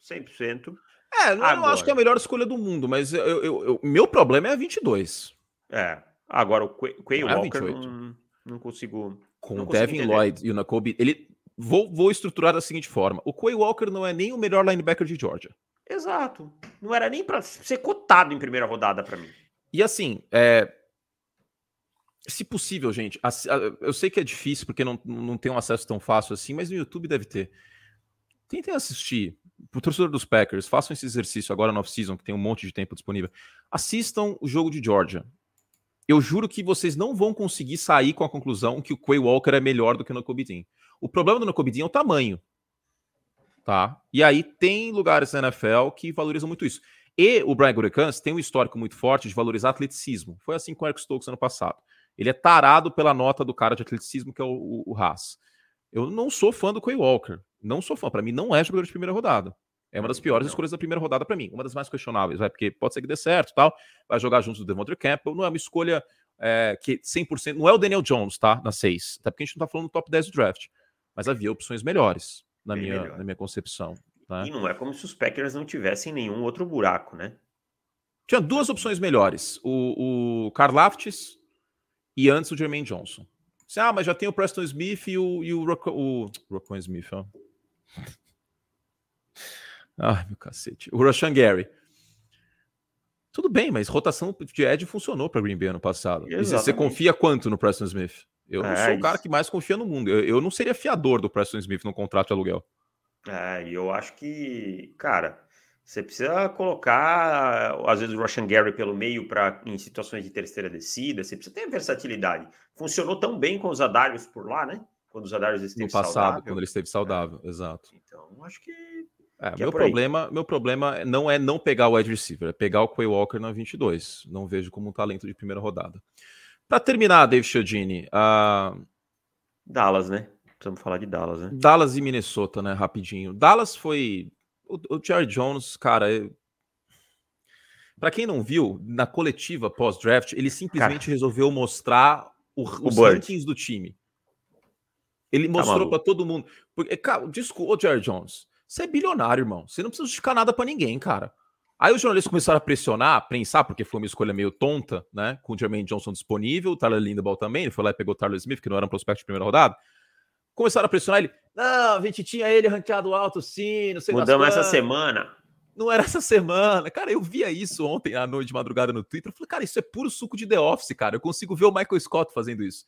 100%. É, não agora, acho que é a melhor escolha do mundo, mas eu, eu, eu meu problema é a 22. É, agora o Quay Walker não, não, consigo. Com não o Devin entender. Lloyd e o Nakobe, ele. Vou, vou estruturar da seguinte forma: o Quay Walker não é nem o melhor linebacker de Georgia. Exato. Não era nem para ser cotado em primeira rodada para mim. E assim, é, se possível, gente, eu sei que é difícil porque não, não tem um acesso tão fácil assim, mas no YouTube deve ter. Tentem assistir. Pro torcedor dos Packers, façam esse exercício agora no off-season, que tem um monte de tempo disponível. Assistam o jogo de Georgia. eu juro que vocês não vão conseguir sair com a conclusão que o Quay Walker é melhor do que o Nakobe Dean. O problema do Nakobe Dean é o tamanho. Tá? E aí tem lugares na NFL que valorizam muito isso. E o Brian Gutekunst tem um histórico muito forte de valorizar atleticismo. Foi assim com o Eric Stokes ano passado. Ele é tarado pela nota do cara de atleticismo, que é o, o, o Haas. Eu não sou fã do Quay Walker. Não sou fã. Para mim, não é jogador de primeira rodada. É uma das piores escolhas da primeira rodada para mim. Uma das mais questionáveis, vai, porque pode ser que dê certo tal. Vai jogar junto do Devontae Campbell. Não é uma escolha é, que 100%. Não é o Daniel Jones, tá? Na 6. Até porque a gente não tá falando do top 10 do draft. Mas havia opções melhores, na, minha, melhor. na minha concepção. Tá? E não é como se os Packers não tivessem nenhum outro buraco, né? Tinha duas opções melhores. O, o Karlaftis e antes o Jermaine Johnson. Ah, mas já tem o Preston Smith e o, e o, o, o Smith, ó. Ai, meu cacete. O Rashan Gary. Tudo bem, mas rotação de Ed funcionou para Green Bay ano passado. você confia quanto no Preston Smith? Eu não é, sou o cara que mais confia no mundo. Eu, eu, não seria fiador do Preston Smith no contrato de aluguel. É, e eu acho que, cara, você precisa colocar, às vezes, o Russian Gary pelo meio para em situações de terceira descida. Você precisa ter versatilidade. Funcionou tão bem com os Adários por lá, né? Quando os Adários esteve No passado, saudável. quando ele esteve saudável, é. exato. Então, acho que é, meu, é problema, meu problema não é não pegar o wide receiver, é pegar o Quay Walker na 22. Não vejo como um talento de primeira rodada. Para terminar, Dave Chiodini, uh... Dallas, né? Precisamos falar de Dallas, né? Dallas e Minnesota, né? Rapidinho. Dallas foi. O, o Jared Jones, cara. É... Para quem não viu, na coletiva pós-draft, ele simplesmente cara... resolveu mostrar o, o os Bird. rankings do time. Ele tá mostrou para todo mundo. Porque, cara, desculpa, Jared Jones. Você é bilionário, irmão. Você não precisa justificar nada para ninguém, cara. Aí os jornalistas começaram a pressionar, a prensar, porque foi uma escolha meio tonta, né? Com o Jermaine Johnson disponível, o Tyler Lindebaugh também. Ele foi lá e pegou o Tyler Smith, que não era um prospecto de primeira rodada. Começaram a pressionar ele. Não, a gente tinha ele ranqueado alto, sim, não sei Mudamos essa semana. Não era essa semana. Cara, eu via isso ontem à noite de madrugada no Twitter. Eu falei, cara, isso é puro suco de The Office, cara. Eu consigo ver o Michael Scott fazendo isso.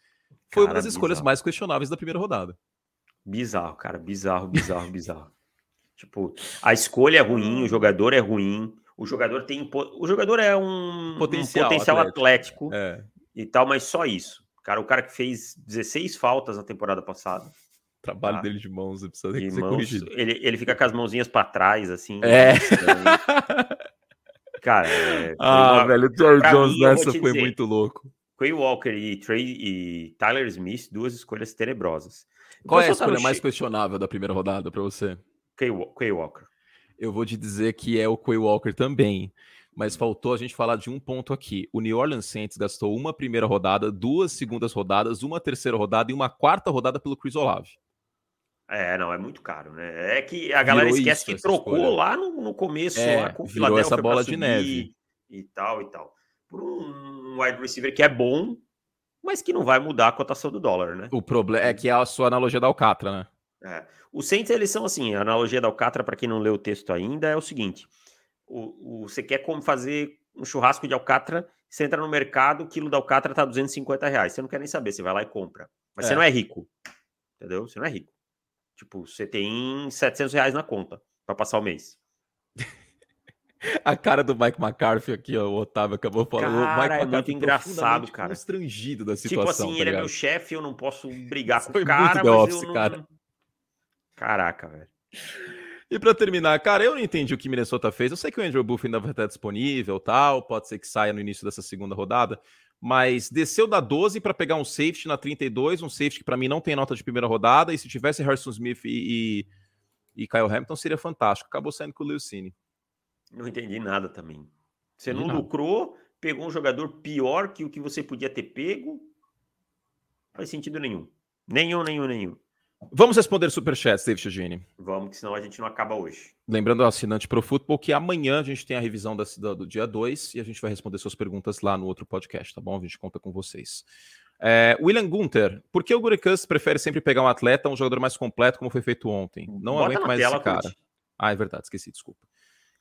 Foi cara, uma das escolhas mais questionáveis da primeira rodada. Bizarro, cara. Bizarro, bizarro, bizarro. <laughs> Tipo, a escolha é ruim, o jogador é ruim, o jogador tem. O jogador é um potencial, um potencial atlético, atlético é. e tal, mas só isso. Cara, o cara que fez 16 faltas na temporada passada. Trabalho tá? dele de mãos, precisa de ser mãos, corrigido. Ele, ele fica com as mãozinhas para trás, assim. É. cara, é, <laughs> ah, uma... velho, o Jerry Jones mim, nessa foi dizer, muito louco. Quay Walker e, Trey, e Tyler Smith, duas escolhas tenebrosas. Qual é a escolha mais questionável da primeira rodada para você? Quay Walker. Eu vou te dizer que é o Quay Walker também. Mas faltou a gente falar de um ponto aqui. O New Orleans Saints gastou uma primeira rodada, duas segundas rodadas, uma terceira rodada e uma quarta rodada pelo Chris Olave. É, não, é muito caro, né? É que a galera virou esquece isso, que trocou escolha. lá no, no começo, é, lá com o virou essa bola de neve. E tal, e tal. Por um wide receiver que é bom, mas que não vai mudar a cotação do dólar, né? O problema é que é a sua analogia da Alcatra, né? É. Os Saints, eles são assim, a analogia da Alcatra, para quem não leu o texto ainda, é o seguinte: o, o, você quer como fazer um churrasco de Alcatra, você entra no mercado, o quilo da Alcatra tá 250 reais. Você não quer nem saber, você vai lá e compra. Mas é. você não é rico. Entendeu? Você não é rico. Tipo, você tem 700 reais na conta para passar o mês. <laughs> A cara do Mike McCarthy aqui, ó, o Otávio acabou falando. Cara, o Mike é muito engraçado, cara. constrangido da situação. Tipo assim, tá ele é meu chefe, eu não posso brigar <laughs> com o cara, mas office, eu não... Cara. Caraca, velho. E para terminar, cara, eu não entendi o que Minnesota fez. Eu sei que o Andrew Buff ainda vai estar disponível, tal, pode ser que saia no início dessa segunda rodada, mas desceu da 12 para pegar um safety na 32, um safety que para mim não tem nota de primeira rodada, e se tivesse Harrison Smith e, e, e Kyle Hamilton seria fantástico. Acabou saindo com o Leucine. Não entendi nada também. Você não lucrou, pegou um jogador pior que o que você podia ter pego. Não faz sentido nenhum. Nenhum, nenhum, nenhum. Vamos responder superchats, David Chagini. Vamos, que senão a gente não acaba hoje. Lembrando ao assinante Pro Futebol que amanhã a gente tem a revisão da, da, do dia 2 e a gente vai responder suas perguntas lá no outro podcast, tá bom? A gente conta com vocês. É, William Gunter, por que o Guricus prefere sempre pegar um atleta, um jogador mais completo, como foi feito ontem? Não Bota aguento mais tela, esse cara. Ah, é verdade, esqueci, desculpa.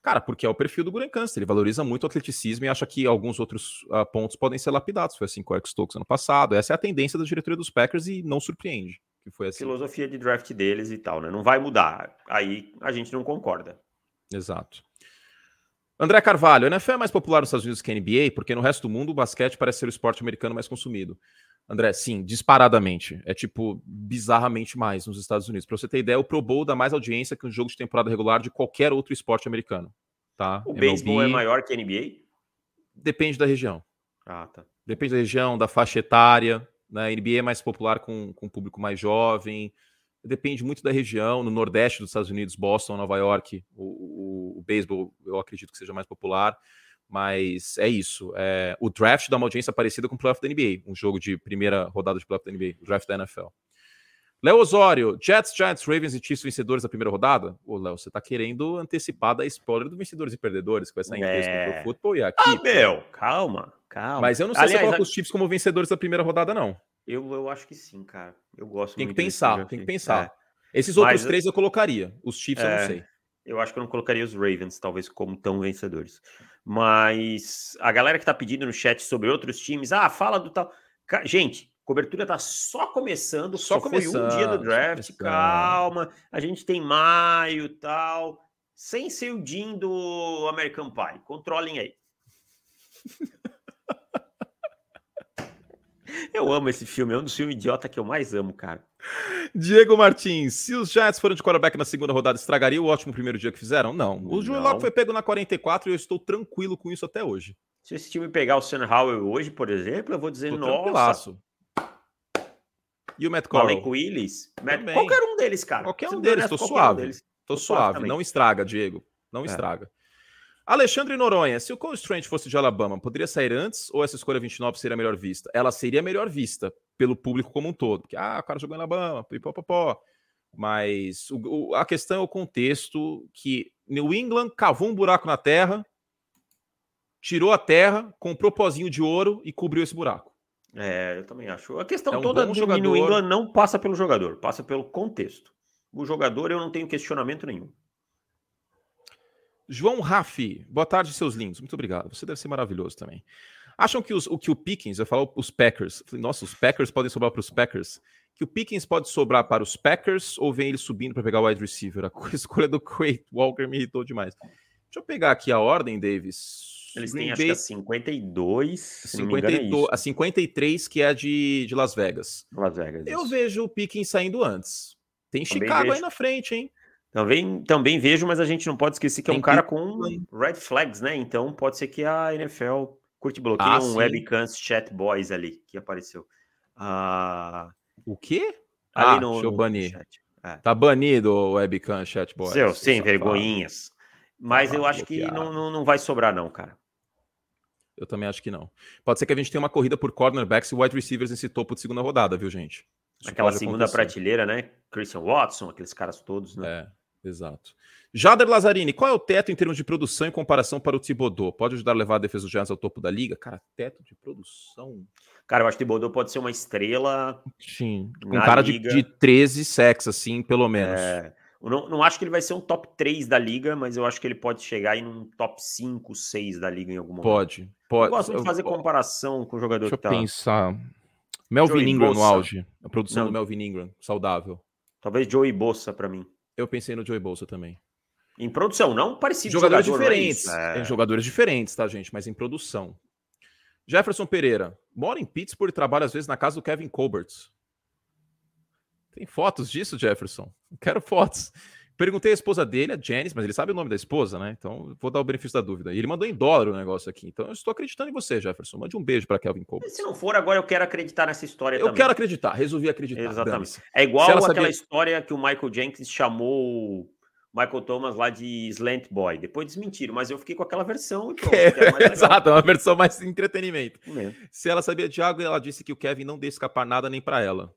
Cara, porque é o perfil do Gurenkans, ele valoriza muito o atleticismo e acha que alguns outros uh, pontos podem ser lapidados. Foi assim com o Eric Stokes ano passado. Essa é a tendência da diretoria dos Packers e não surpreende que foi assim. Filosofia de draft deles e tal, né? Não vai mudar. Aí a gente não concorda. Exato. André Carvalho, a NFL é mais popular nos Estados Unidos que a NBA, porque no resto do mundo o basquete parece ser o esporte americano mais consumido. André, sim, disparadamente. É tipo bizarramente mais nos Estados Unidos. Para você ter ideia, o Pro Bowl dá mais audiência que um jogo de temporada regular de qualquer outro esporte americano. Tá? O beisebol é maior que a NBA? Depende da região. Ah, tá. Depende da região, da faixa etária. Né? A NBA é mais popular com, com público mais jovem. Depende muito da região. No Nordeste dos Estados Unidos, Boston, Nova York, o, o, o beisebol eu acredito que seja mais popular. Mas é isso. É, o draft dá uma audiência parecida com o playoff da NBA, um jogo de primeira rodada de playoff da NBA, o draft da NFL. Léo Osório, Jets, Giants, Ravens e Chiefs vencedores da primeira rodada? Ô, Léo, você tá querendo antecipar da spoiler do vencedores e perdedores, que vai sair em é. texto do futebol e aqui. Ah, meu, calma, calma. Mas eu não sei Aliás, se eu coloco a... os Chiefs como vencedores da primeira rodada, não. Eu, eu acho que sim, cara. Eu gosto tem que pensar, tem que pensar. É. Esses outros três eu colocaria. Os Chiefs é, eu não é, sei. Eu acho que eu não colocaria os Ravens, talvez, como tão vencedores. Mas a galera que tá pedindo no chat sobre outros times, ah, fala do tal. Gente, cobertura tá só começando, só, só começando, foi um dia do draft, calma. A gente tem maio tal. Sem ser o Jim do American Pie. Controlem aí. <laughs> Eu amo esse filme, é um dos filmes idiota que eu mais amo, cara. Diego Martins, se os Giants forem de quarterback na segunda rodada, estragaria o ótimo primeiro dia que fizeram? Não. O Drew Locke foi pego na 44 e eu estou tranquilo com isso até hoje. Se esse time pegar o Sam Howell hoje, por exemplo, eu vou dizer, tô nossa. E o Matt Corral? Malik Willis? Matt... Qualquer um deles, cara. Qualquer um deles, tô suave. Um deles. Tô, tô suave. suave não estraga, Diego. Não é. estraga. Alexandre Noronha, se o Cole Strange fosse de Alabama, poderia sair antes ou essa escolha 29 seria melhor vista? Ela seria melhor vista pelo público como um todo. Porque, ah, o cara jogou em Alabama, pipopopó. Mas o, o, a questão é o contexto que New England cavou um buraco na terra, tirou a terra, comprou pozinho de ouro e cobriu esse buraco. É, eu também acho. A questão é um toda do jogador... New England não passa pelo jogador, passa pelo contexto. O jogador eu não tenho questionamento nenhum. João Raffi, boa tarde, seus lindos. Muito obrigado. Você deve ser maravilhoso também. Acham que, os, o, que o Pickens, eu falo os Packers, falei, nossa, os Packers podem sobrar para os Packers, que o Pickens pode sobrar para os Packers ou vem ele subindo para pegar o wide receiver? <laughs> A escolha do Quay Walker me irritou demais. Deixa eu pegar aqui a ordem, Davis. Eles têm, Bay... acho que a 52, 52 é a 53, que é de, de Las Vegas. Las Vegas. Eu isso. vejo o Pickens saindo antes. Tem Também Chicago vejo. aí na frente, hein? Também, também vejo, mas a gente não pode esquecer que é um cara com red flags, né? Então pode ser que a NFL curte bloqueio ah, um webcams chat boys ali que apareceu. Ah, o quê? Ali ah, no, deixa eu banir. É. Tá banido o webcam chat boys. Seu, sem vergonhinhas. Mas eu acho que não, não, não vai sobrar não, cara. Eu também acho que não. Pode ser que a gente tenha uma corrida por cornerbacks e wide receivers nesse topo de segunda rodada, viu, gente? Isso Aquela segunda acontecer. prateleira, né? Christian Watson, aqueles caras todos, né? É. Exato. Jader Lazzarini, qual é o teto em termos de produção em comparação para o Thibodeau? Pode ajudar a levar a defesa do Giants ao topo da liga? Cara, teto de produção. Cara, eu acho que o Thibodeau pode ser uma estrela. Sim. Um cara de, de 13 sacks, assim, pelo menos. É, não, não acho que ele vai ser um top 3 da liga, mas eu acho que ele pode chegar em um top 5, 6 da liga em algum momento. Pode, pode. Eu gosto de fazer comparação com o jogador Deixa que tá. Deixa eu pensar. Melvin Joey Ingram Bossa. no auge. A produção não. do Melvin Ingram, saudável. Talvez Joey Bossa para mim. Eu pensei no Joey Bolsa também. Em produção, não parecido jogadores jogador, diferentes. É... Tem jogadores diferentes, tá, gente? Mas em produção. Jefferson Pereira mora em Pittsburgh e trabalha às vezes na casa do Kevin Colbert. Tem fotos disso, Jefferson? Quero fotos. Perguntei à esposa dele, a Janice, mas ele sabe o nome da esposa, né? Então vou dar o benefício da dúvida. E ele mandou em dólar o negócio aqui. Então eu estou acreditando em você, Jefferson. Mande um beijo para Kelvin Colbert. Se não for agora, eu quero acreditar nessa história eu também. quero acreditar, resolvi acreditar. Exatamente. É igual aquela sabia... história que o Michael Jenkins chamou Michael Thomas lá de Slant Boy. Depois desmentiram, mas eu fiquei com aquela versão pronto. <laughs> É, exato, é uma versão mais entretenimento. É. Se ela sabia de algo, ela disse que o Kevin não deixa escapar nada nem para ela.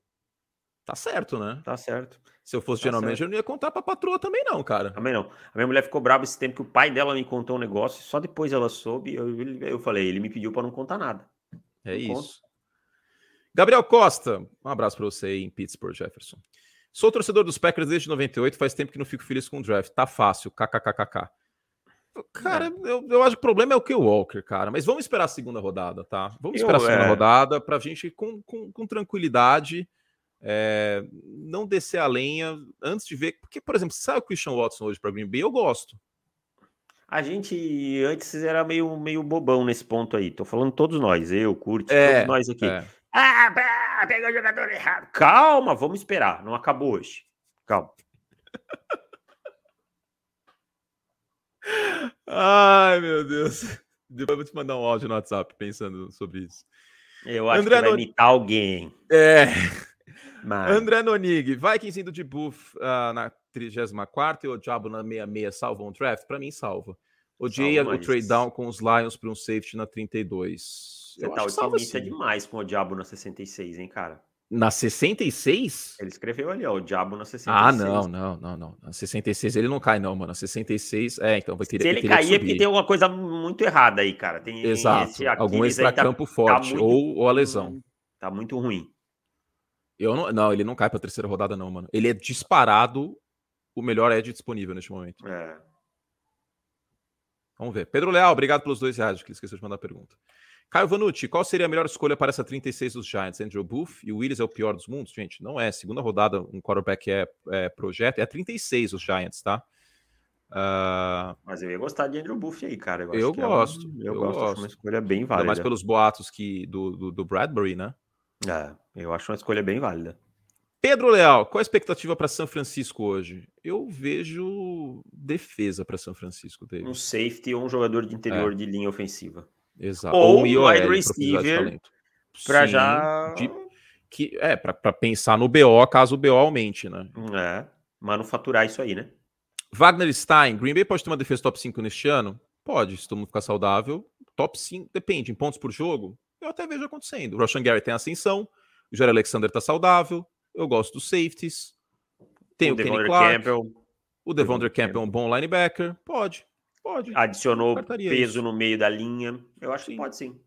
Tá certo, né? Tá certo. Se eu fosse tá general eu não ia contar pra patroa também, não, cara. Também não. A minha mulher ficou brava esse tempo que o pai dela me contou um negócio, só depois ela soube. Eu, eu falei, ele me pediu para não contar nada. É não isso. Conto. Gabriel Costa, um abraço para você aí em Pittsburgh, Jefferson. Sou torcedor dos Packers desde 98, faz tempo que não fico feliz com o draft. Tá fácil, kkkk. Cara, eu, eu acho que o problema é o que o Walker, cara. Mas vamos esperar a segunda rodada, tá? Vamos esperar eu, a segunda é... rodada pra gente com, com, com tranquilidade é, não descer a lenha antes de ver. Porque, por exemplo, sai o Christian Watson hoje para Green Bay, eu gosto. A gente antes era meio, meio bobão nesse ponto aí. Tô falando todos nós, eu, Curte, É, todos nós aqui. é. Ah, pegou o jogador errado. Calma, vamos esperar. Não acabou hoje. Calma. <laughs> Ai, meu Deus. Depois eu vou te mandar um áudio no WhatsApp pensando sobre isso. Eu acho André que vai imitar alguém. É. Mas... André Nonig, Vikings indo de buff ah, na 34 e o Diabo na 66 salvam o draft? Pra mim, salva. Odiei o trade down com os Lions para um safety na 32. Você Eu tá que otimista sim. demais com o Diabo na 66, hein, cara? Na 66? Ele escreveu ali, ó, o Diabo na 66. Ah, não, não, não, não. Na 66 ele não cai, não, mano. Na 66, é, então vai ter Se ele cair é porque tem alguma coisa muito errada aí, cara. Tem Exato. esse Algum tá- extra-campo forte muito- ou, ou a lesão. Tá muito ruim. Eu não, não, ele não cai pra terceira rodada, não, mano. Ele é disparado o melhor edge disponível neste momento. É. Vamos ver. Pedro Leal, obrigado pelos dois reais, que ele esqueceu de mandar a pergunta. Caio Vanucci, qual seria a melhor escolha para essa 36 dos Giants? Andrew Booth e o Willis é o pior dos mundos? Gente, não é. Segunda rodada, um quarterback é, é projeto. É a 36 os Giants, tá? Ah, Mas eu ia gostar de Andrew Buff aí, cara. Eu, Eu que é um- gosto, eu, eu gosto. Gosto. uma escolha bem ainda válida. mais pelos boatos que, do, do, do Bradbury, né? É, eu acho uma escolha bem válida. Pedro Leal, qual a expectativa para São Francisco hoje? Eu vejo defesa para São Francisco, David. Um safety ou um jogador de interior É. de linha ofensiva. Exato. Ou um wide receiver Sim, já. de- que é para pensar no BO caso o BO aumente, né? É, manufaturar isso aí, né? Wagner Stein, Green Bay pode ter uma defesa top 5 neste ano? Pode, se todo mundo ficar saudável. Top 5, depende, em pontos por jogo, eu até vejo acontecendo. O Roshan Gary tem ascensão, o Jair Alexander tá saudável, eu gosto dos safeties. Tem o, Kenny Devondre Clark, Campbell o Devondre Devondre Campbell é um bom linebacker, pode, pode. adicionou peso isso. no meio da linha. Eu acho Sim. que pode sim.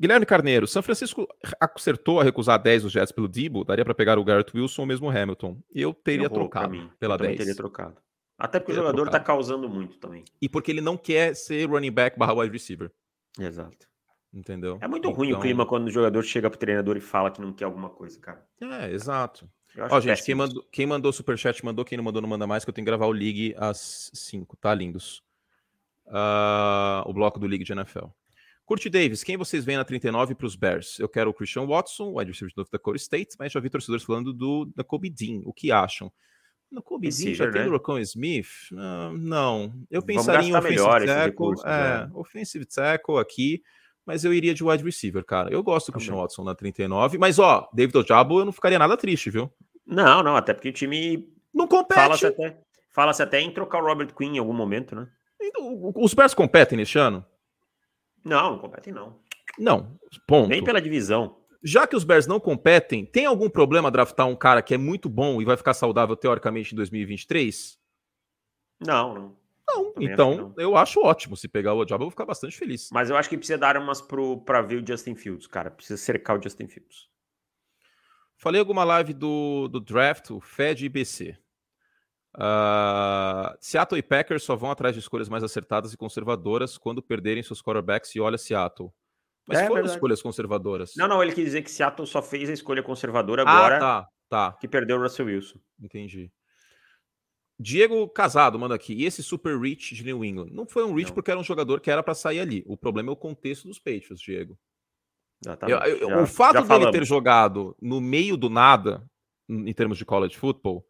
Guilherme Carneiro, São Francisco acertou a recusar 10 dos Jets pelo Debo, daria para pegar o Garrett Wilson ou mesmo o Hamilton. Eu teria pra trocado mim. pela Eu também 10. teria trocado. Até porque o jogador trocado. tá causando muito também. E porque ele não quer ser running back barra wide receiver, Exato. Entendeu? É muito ruim o Então- clima quando o jogador chega pro treinador e fala que não quer alguma coisa, cara. É, exato. Ó, gente, quem mandou, quem mandou superchat mandou, quem não mandou não manda mais, que eu tenho que gravar o League às 5, tá, lindos? Ah, o bloco do League de NFL. Curti Davis, quem vocês veem na 39 para os Bears? Eu quero o Christian Watson, wide receiver North Dakota State, mas já vi torcedores falando do da Kobe Dean. O que acham? No Kobe Dean já tem né? o Rocco Smith? Ah, não. Eu Vamos pensaria em offensive melhor tackle. recursos, é, né? offensive tackle aqui, mas eu iria de wide receiver, cara. Eu gosto do Christian Também. Watson na 39, mas ó, David Ojabo eu não ficaria nada triste, viu? Não, não, até porque o time Não compete. fala-se até, fala até em trocar o Robert Quinn em algum momento, né? Os Bears competem neste ano? Não, não competem não. Não. Ponto. Nem pela divisão. Já que os Bears não competem, tem algum problema draftar um cara que é muito bom e vai ficar saudável teoricamente em 2023? Não, não. Não. Também acho então, não. eu acho ótimo. Se pegar o Ojabo, eu vou ficar bastante feliz. Mas eu acho que precisa dar umas pro, pra ver o Justin Fields, cara. Precisa cercar o Justin Fields. Falei alguma live do, do draft, o Fed e IBC. Ah, Seattle e Packers só vão atrás de escolhas mais acertadas e conservadoras quando perderem seus quarterbacks e olha Seattle. Mas É foram verdade. escolhas conservadoras. Não, não, ele quis dizer que Seattle só fez a escolha conservadora agora Ah, tá, tá. que perdeu o Russell Wilson. Entendi. Diego Casado manda aqui. E esse super reach de New England? Não foi um reach Não. porque era um jogador que era para sair ali. O problema é o contexto dos Patriots, Diego. Exatamente. Eu- eu- Já- o fato dele falamos. ter jogado no meio do nada, em termos de college football,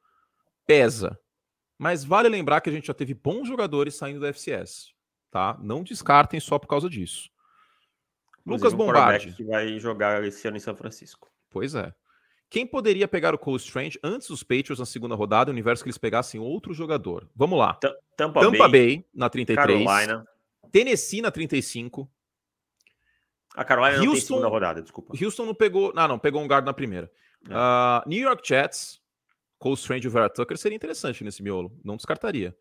pesa. Mas vale lembrar que a gente já teve bons jogadores saindo da FCS, tá? Não descartem só por causa disso. Lucas Inclusive, um quarterback Bombardi. que vai jogar esse ano em São Francisco. Pois é. Quem poderia pegar o Cole Strange antes dos Patriots na segunda rodada, o universo que eles pegassem outro jogador? Vamos lá. Ta- Tampa, Tampa Bay, Bay, na 33. Carolina. Tennessee na 35. A Carolina não tem Houston- segunda rodada, desculpa. Houston não pegou. Ah, não, pegou um guard na primeira. Ah, New York Jets, Cole Strange e o Vera Tucker seria interessante nesse miolo. Não descartaria.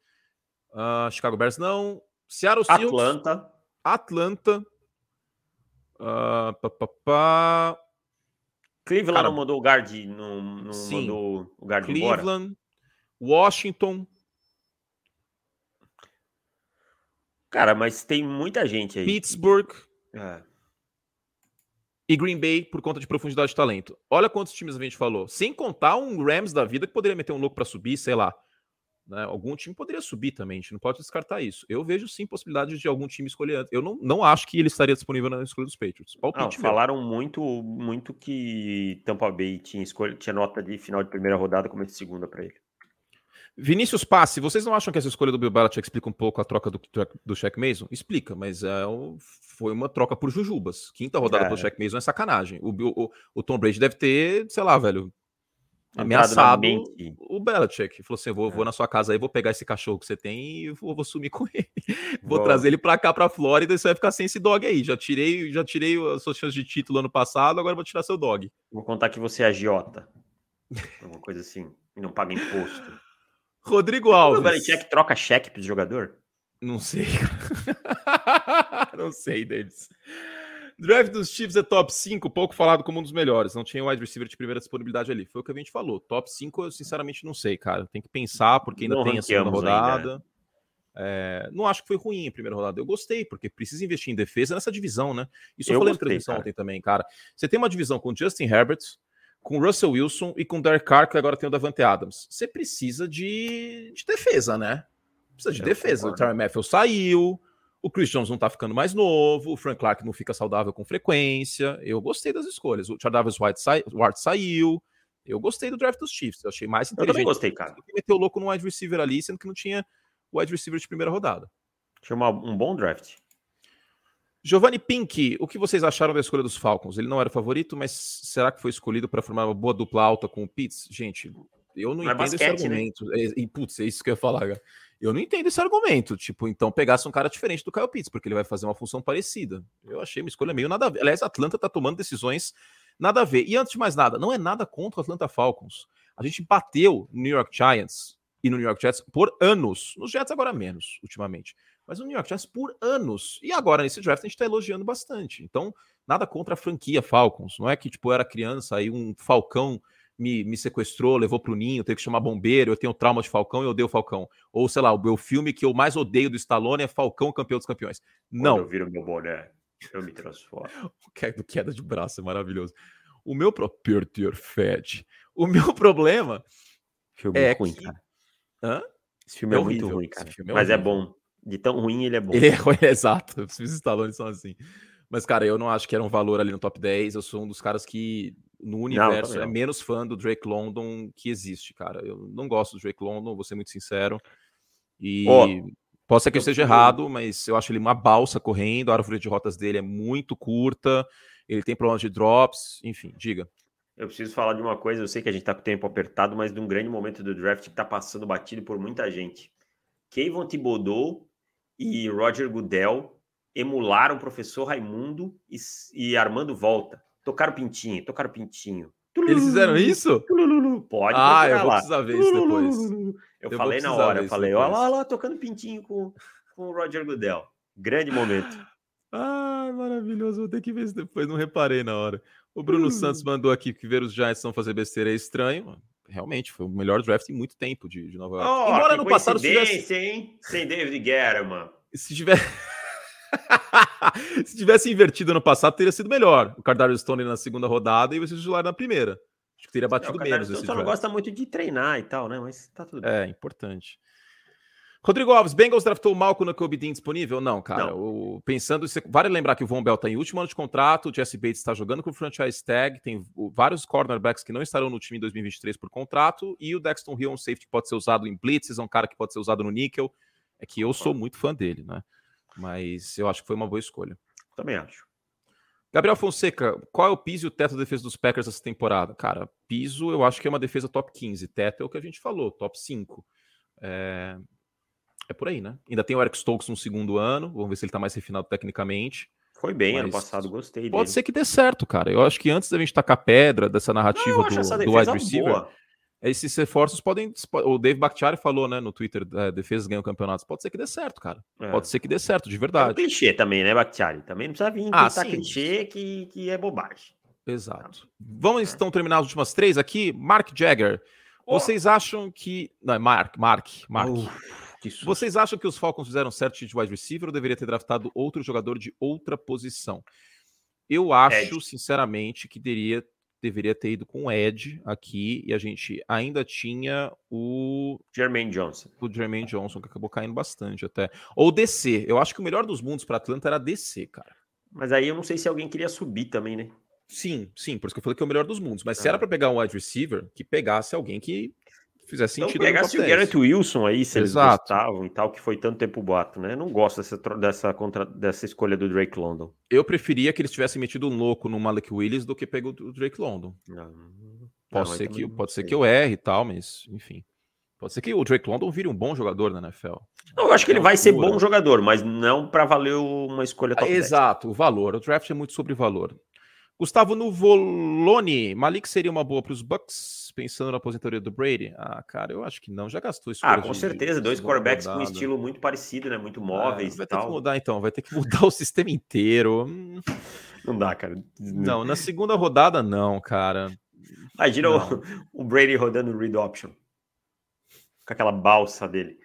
Ah, Chicago Bears não. Seattle Seahawks. Atlanta. Atlanta. Ah, pá, pá, pá. Cleveland Cara, não mandou o guard, não, não sim. mandou o guard embora. Cleveland. Washington. Cara, mas tem muita gente aí. Pittsburgh. É. E Green Bay por conta de profundidade de talento. Olha quantos times a gente falou. Sem contar um Rams da vida que poderia meter um louco pra subir, sei lá. Né? Algum time poderia subir também, a gente não pode descartar isso. Eu vejo sim possibilidade de algum time escolher antes. Eu não, não acho que ele estaria disponível na escolha dos Patriots. Não, falaram muito muito que Tampa Bay tinha, escolha, tinha nota de final de primeira rodada como de segunda para ele. Vinícius Passe, vocês não acham que essa escolha do Bill Belichick explica um pouco a troca do, do Shaq Mason? Explica, mas é, foi uma troca por Jujubas. Quinta rodada é. do Shaq Mason é sacanagem. O, o, o Tom Brady deve ter, sei lá, velho, ameaçado o Belichick. Falou assim: vou, é. vou na sua casa aí, vou pegar esse cachorro que você tem e vou, vou sumir com ele. <laughs> vou trazer ele para cá, para Flórida, e você vai ficar sem esse dog aí. Já tirei, já tirei as suas chances de título ano passado, agora vou tirar seu dog. Vou contar que você é agiota. <laughs> Alguma coisa assim. E não paga imposto. Rodrigo Alves. O Belichick troca cheque pro jogador? Não sei. <laughs> não sei deles. Draft dos Chiefs é top 5, pouco falado como um dos melhores. Não tinha wide receiver de primeira disponibilidade ali. Foi o que a gente falou. Top 5 eu sinceramente não sei, cara. Tem que pensar, porque ainda não tem a segunda rodada. Ainda. É, não acho que foi ruim a primeira rodada. Eu gostei, porque precisa investir em defesa nessa divisão, né? Isso eu, eu falei gostei, na transmissão cara. ontem também, cara. Você tem uma divisão com Justin Herbert, com Russell Wilson e com Derek Carr, que agora tem o Davante Adams. Você precisa de, de defesa, né? Precisa de eu defesa. Concordo. O Terry Matthew saiu, o Chris Jones não tá ficando mais novo, o Frank Clark não fica saudável com frequência. Eu gostei das escolhas. O Chardavis White, sa White saiu. Eu gostei do draft dos Chiefs. Eu achei mais inteligente. Eu também gostei, cara. Que meteu louco no wide receiver ali, sendo que não tinha wide receiver de primeira rodada. Uma, um bom draft. Giovanni Pink, o que vocês acharam da escolha dos Falcons? Ele não era o favorito, mas será que foi escolhido para formar uma boa dupla alta com o Pitts? Gente, eu não, não é entendo é basquete, esse né? argumento. Né? E, putz, é isso que eu ia falar, cara. Eu não entendo esse argumento. Tipo, então pegasse um cara diferente do Kyle Pitts, porque ele vai fazer uma função parecida. Eu achei uma escolha meio nada a ver. Aliás, a Atlanta tá tomando decisões nada a ver. E antes de mais nada, não é nada contra o Atlanta Falcons. A gente bateu no New York Giants e no New York Jets por anos. Nos Jets agora menos, ultimamente. Mas no New York Giants por anos. E agora, nesse draft, a gente tá elogiando bastante. Então, nada contra a franquia Falcons. Não é que, tipo, eu era criança aí um Falcão me, me sequestrou, levou pro ninho, teve que chamar bombeiro, eu tenho trauma de Falcão e eu odeio Falcão. Ou, sei lá, o meu filme que eu mais odeio do Stallone é Falcão, campeão dos campeões. Não. Quando eu viro meu boné, eu me transformo. <laughs> o que é do queda de braço é maravilhoso. O meu próprio Fed. O meu <laughs> problema filme é ruim, que... cara. Hã? Esse filme é, é muito ruim, cara. É Mas é bom. De tão ruim, ele é bom. Ele <laughs> é ruim, exato. Os Stallone são assim. Mas, cara, eu não acho que era um valor ali no top 10. Eu sou um dos caras que no universo não, é menos fã do Drake London que existe, cara. Eu não gosto do Drake London, vou ser muito sincero. E oh, pode ser que eu esteja errado, mas eu acho ele uma balsa correndo, a árvore de rotas dele é muito curta, ele tem problemas de drops, enfim, diga. Eu preciso falar de uma coisa, eu sei que a gente tá com o tempo apertado, mas de um grande momento do draft que tá passando batido por muita gente. Kevin Thibodeau e Roger Goodell emularam o professor Raimundo e, e Armando Volta Tocaram pintinho, tocaram pintinho. Eles fizeram isso? Pode. Ah, eu vou precisar ver isso depois. Eu, eu falei na hora, eu falei, olha lá, olha lá, tocando pintinho com, com o Roger Goodell. Grande momento. <laughs> Ah, maravilhoso. Vou ter que ver isso depois. Não reparei na hora. O Bruno hum. Santos mandou aqui que ver os Giants não fazer besteira é estranho. Realmente, foi o melhor draft em muito tempo de, de Nova York. Oh, Embora no passado tivesse... hein? Sem David Guerra, Se tiver... <laughs> Se tivesse invertido ano passado, teria sido melhor. O Cardarius Stone na segunda rodada e o titular na primeira. Acho que teria batido é, menos. Esse só não gosta muito de treinar e tal, né? Mas tá tudo bem. É, importante. Rodrigo Alves, Bengals draftou mal com o Kobe Dean disponível? Não, cara. Não. O, pensando, vale lembrar que o Von Bell está em último ano de contrato, o Jesse Bates está jogando com o franchise tag, tem vários cornerbacks que não estarão no time em 2023 por contrato, e o Dexton Hill é um safety que pode ser usado em blitzes, é um cara que pode ser usado no níquel. É que eu sou muito fã dele, né? Mas eu acho que foi uma boa escolha. Também acho. Gabriel Fonseca, qual é o piso e o teto da defesa dos Packers essa temporada? Cara, piso eu acho que é uma defesa top 15. Teto é o que a gente falou, top 5. É, é por aí, né? Ainda tem o Eric Stokes no segundo ano. Vamos ver se ele tá mais refinado tecnicamente. Foi bem ano passado, gostei Pode ser que dê certo, cara. Eu acho que antes da gente tacar pedra dessa narrativa Não, do, do wide receiver. Boa esses reforços podem. O Dave Bakhtiari falou, né, no Twitter, é, defesas ganham campeonatos. Pode ser que dê certo, cara. É. Pode ser que dê certo, de verdade. É um clichê também, né, Bakhtiari? Também não precisa vir ah, sim. clichê que, que é bobagem. Exato. Vamos então terminar as últimas três aqui. Mark Jagger. Oh. Vocês acham que. Não, é Mark, Mark, Mark. Vocês acham que os Falcons fizeram certo de wide receiver ou deveria ter draftado outro jogador de outra posição? Eu acho, sinceramente, que teria deveria ter ido com o Ed aqui e a gente ainda tinha o Jermaine Johnson. O Jermaine Johnson, que acabou caindo bastante até. Ou DC. Eu acho que o melhor dos mundos para Atlanta era DC, cara. Mas aí eu não sei se alguém queria subir também, né? Sim, sim, por isso que eu falei que é o melhor dos mundos. Mas se era para pegar um wide receiver, que pegasse alguém que fizesse então, sentido. Então pegasse o Garrett Wilson aí, se Exato. eles gostavam e tal, que foi tanto tempo boato, né? Eu não gosto dessa, dessa, contra, dessa escolha do Drake London. Eu preferia que eles tivessem metido um louco no Malik Willis do que pegou o Drake London. Não, pode não, ser, que, pode ser que eu erre e tal, mas enfim. Pode ser que o Drake London vire um bom jogador na NFL. Não, eu acho que ele vai ser bom jogador, mas não para valer uma escolha top Exato, 10. o valor. O draft é muito sobre valor. Gustavo Nuvolone, Malik seria uma boa para os Bucks, pensando na aposentadoria do Brady? Ah, cara, eu acho que não, já gastou isso. Ah, com de, certeza, dois quarterbacks com um estilo muito parecido, né? Muito móveis. Ah, vai ter que mudar então, vai ter que <laughs> mudar o sistema inteiro. Hum. Não dá, cara. Não, na segunda rodada, não, cara. Imagina não. O, <laughs> o Brady rodando o read option com aquela balsa dele.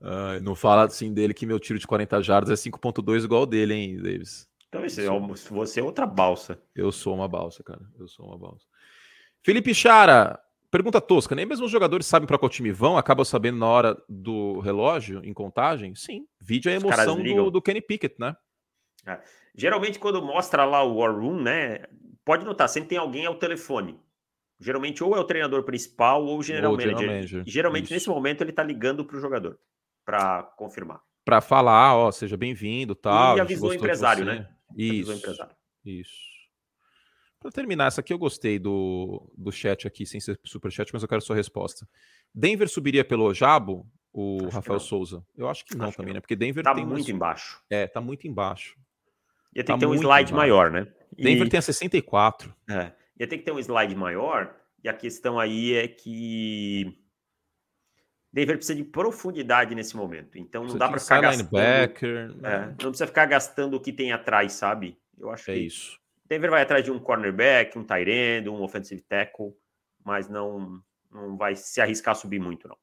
Uh, não fala assim dele que meu tiro de 40 jardas é 5.2 igual dele, hein, Davis? Então esse, sou... você é outra balsa. Eu sou uma balsa, cara. Eu sou uma balsa. Felipe Chara, pergunta tosca. Nem mesmo os jogadores sabem para qual time vão, acabam sabendo na hora do relógio, em contagem? Sim. Vídeo é a emoção do, do, Kenny Pickett, né? É. Geralmente, quando mostra lá o War Room, né? Pode notar, sempre tem alguém ao telefone. Geralmente, ou é o treinador principal ou o general, ou manager. General manager. Geralmente, Isso. nesse momento, ele está ligando para o jogador para confirmar. Para falar, ó, seja bem-vindo, tal. E avisou o empresário, né? Isso. Empresário. Isso. Para terminar, essa aqui eu gostei do, do chat aqui, sem ser super chat, mas eu quero sua resposta. Denver subiria pelo Jabo, o acho Rafael Souza? Eu acho que não acho também, que não. né? Porque Denver tá tem muito embaixo. É, tá muito embaixo. Ia ter tá que ter um slide embaixo. maior, né? E... Denver tem a 64. É. Ia ter que ter um slide maior, e a questão aí é que Denver precisa de profundidade nesse momento. Então não Você dá para ficar gastando. É, não precisa ficar gastando o que tem atrás, sabe? Eu acho é que isso. Denver vai atrás de um cornerback, um end, um offensive tackle, mas não não vai se arriscar a subir muito não.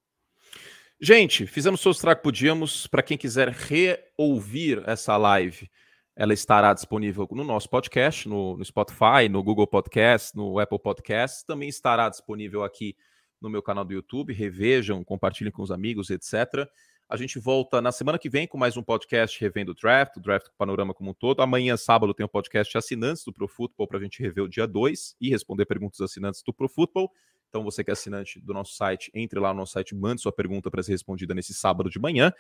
Gente, fizemos o que podíamos. Para quem quiser reouvir essa live, ela estará disponível no nosso podcast, no, no Spotify, no Google Podcast, no Apple Podcast. Também estará disponível aqui no meu canal do YouTube. Revejam, compartilhem com os amigos, etc. A gente volta na semana que vem com mais um podcast revendo o draft, o draft panorama como um todo. Amanhã, sábado, tem um podcast assinantes do Pro Football para a gente rever o dia 2 e responder perguntas assinantes do Pro Football. Então, você que é assinante do nosso site, entre lá no nosso site, mande sua pergunta para ser respondida nesse sábado de manhã.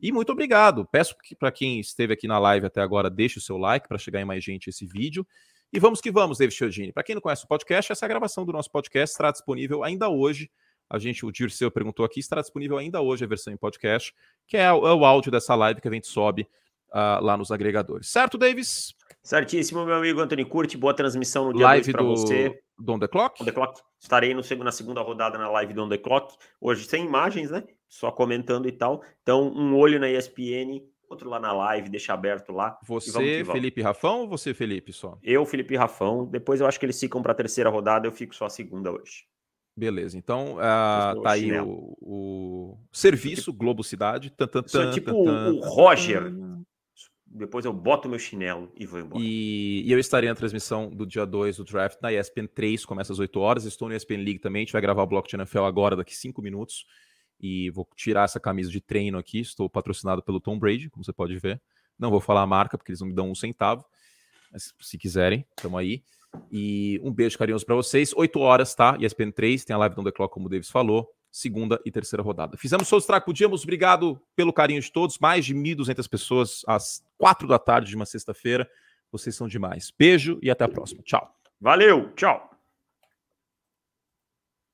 E muito obrigado. Peço que para quem esteve aqui na live até agora, deixe o seu like para chegar em mais gente esse vídeo. E vamos que vamos, David Chiodini. Para quem não conhece o podcast, essa é gravação do nosso podcast, estará disponível ainda hoje. A gente, o Dirceu perguntou aqui, estará disponível ainda hoje a versão em podcast, que é o, é o áudio dessa live que a gente sobe uh, lá nos agregadores. Certo, Davis? Certíssimo, meu amigo Antônio Curti. Boa transmissão no dia live para você. Do On The Clock? On The Clock. Estarei no, na segunda rodada na live do On The Clock. Hoje sem imagens, né? Só comentando e tal. Então, um olho na ESPN outro lá na live, deixa aberto lá. Você, Felipe Rafão ou você, Felipe, só? Eu, Felipe Rafão. Depois eu acho que eles ficam para a terceira rodada, eu fico só a segunda hoje. Beleza, então uh, tá aí o, o, serviço tipo, Globo Cidade. Tan, tan, tan, tipo o Roger. Depois eu boto meu chinelo e vou embora. E, e eu estarei na transmissão do dia 2 do draft na ESPN 3, começa às 8 horas. Estou no ESPN League também. A gente vai gravar o bloco de NFL agora, daqui 5 minutos e vou tirar essa camisa de treino aqui. Estou patrocinado pelo Tom Brady, como você pode ver. Não vou falar a marca, porque eles não me dão um centavo. Mas se quiserem, estamos aí. E um beijo carinhoso para vocês. 8 horas, tá? ESPN 3, tem a live do The Clock, como o Davis falou. Segunda e terceira rodada. Fizemos o Track Podíamos. Obrigado pelo carinho de todos. Mais de 1.200 pessoas às 4 da tarde de uma sexta-feira. Vocês são demais. Beijo e até a próxima. Tchau. Valeu, tchau.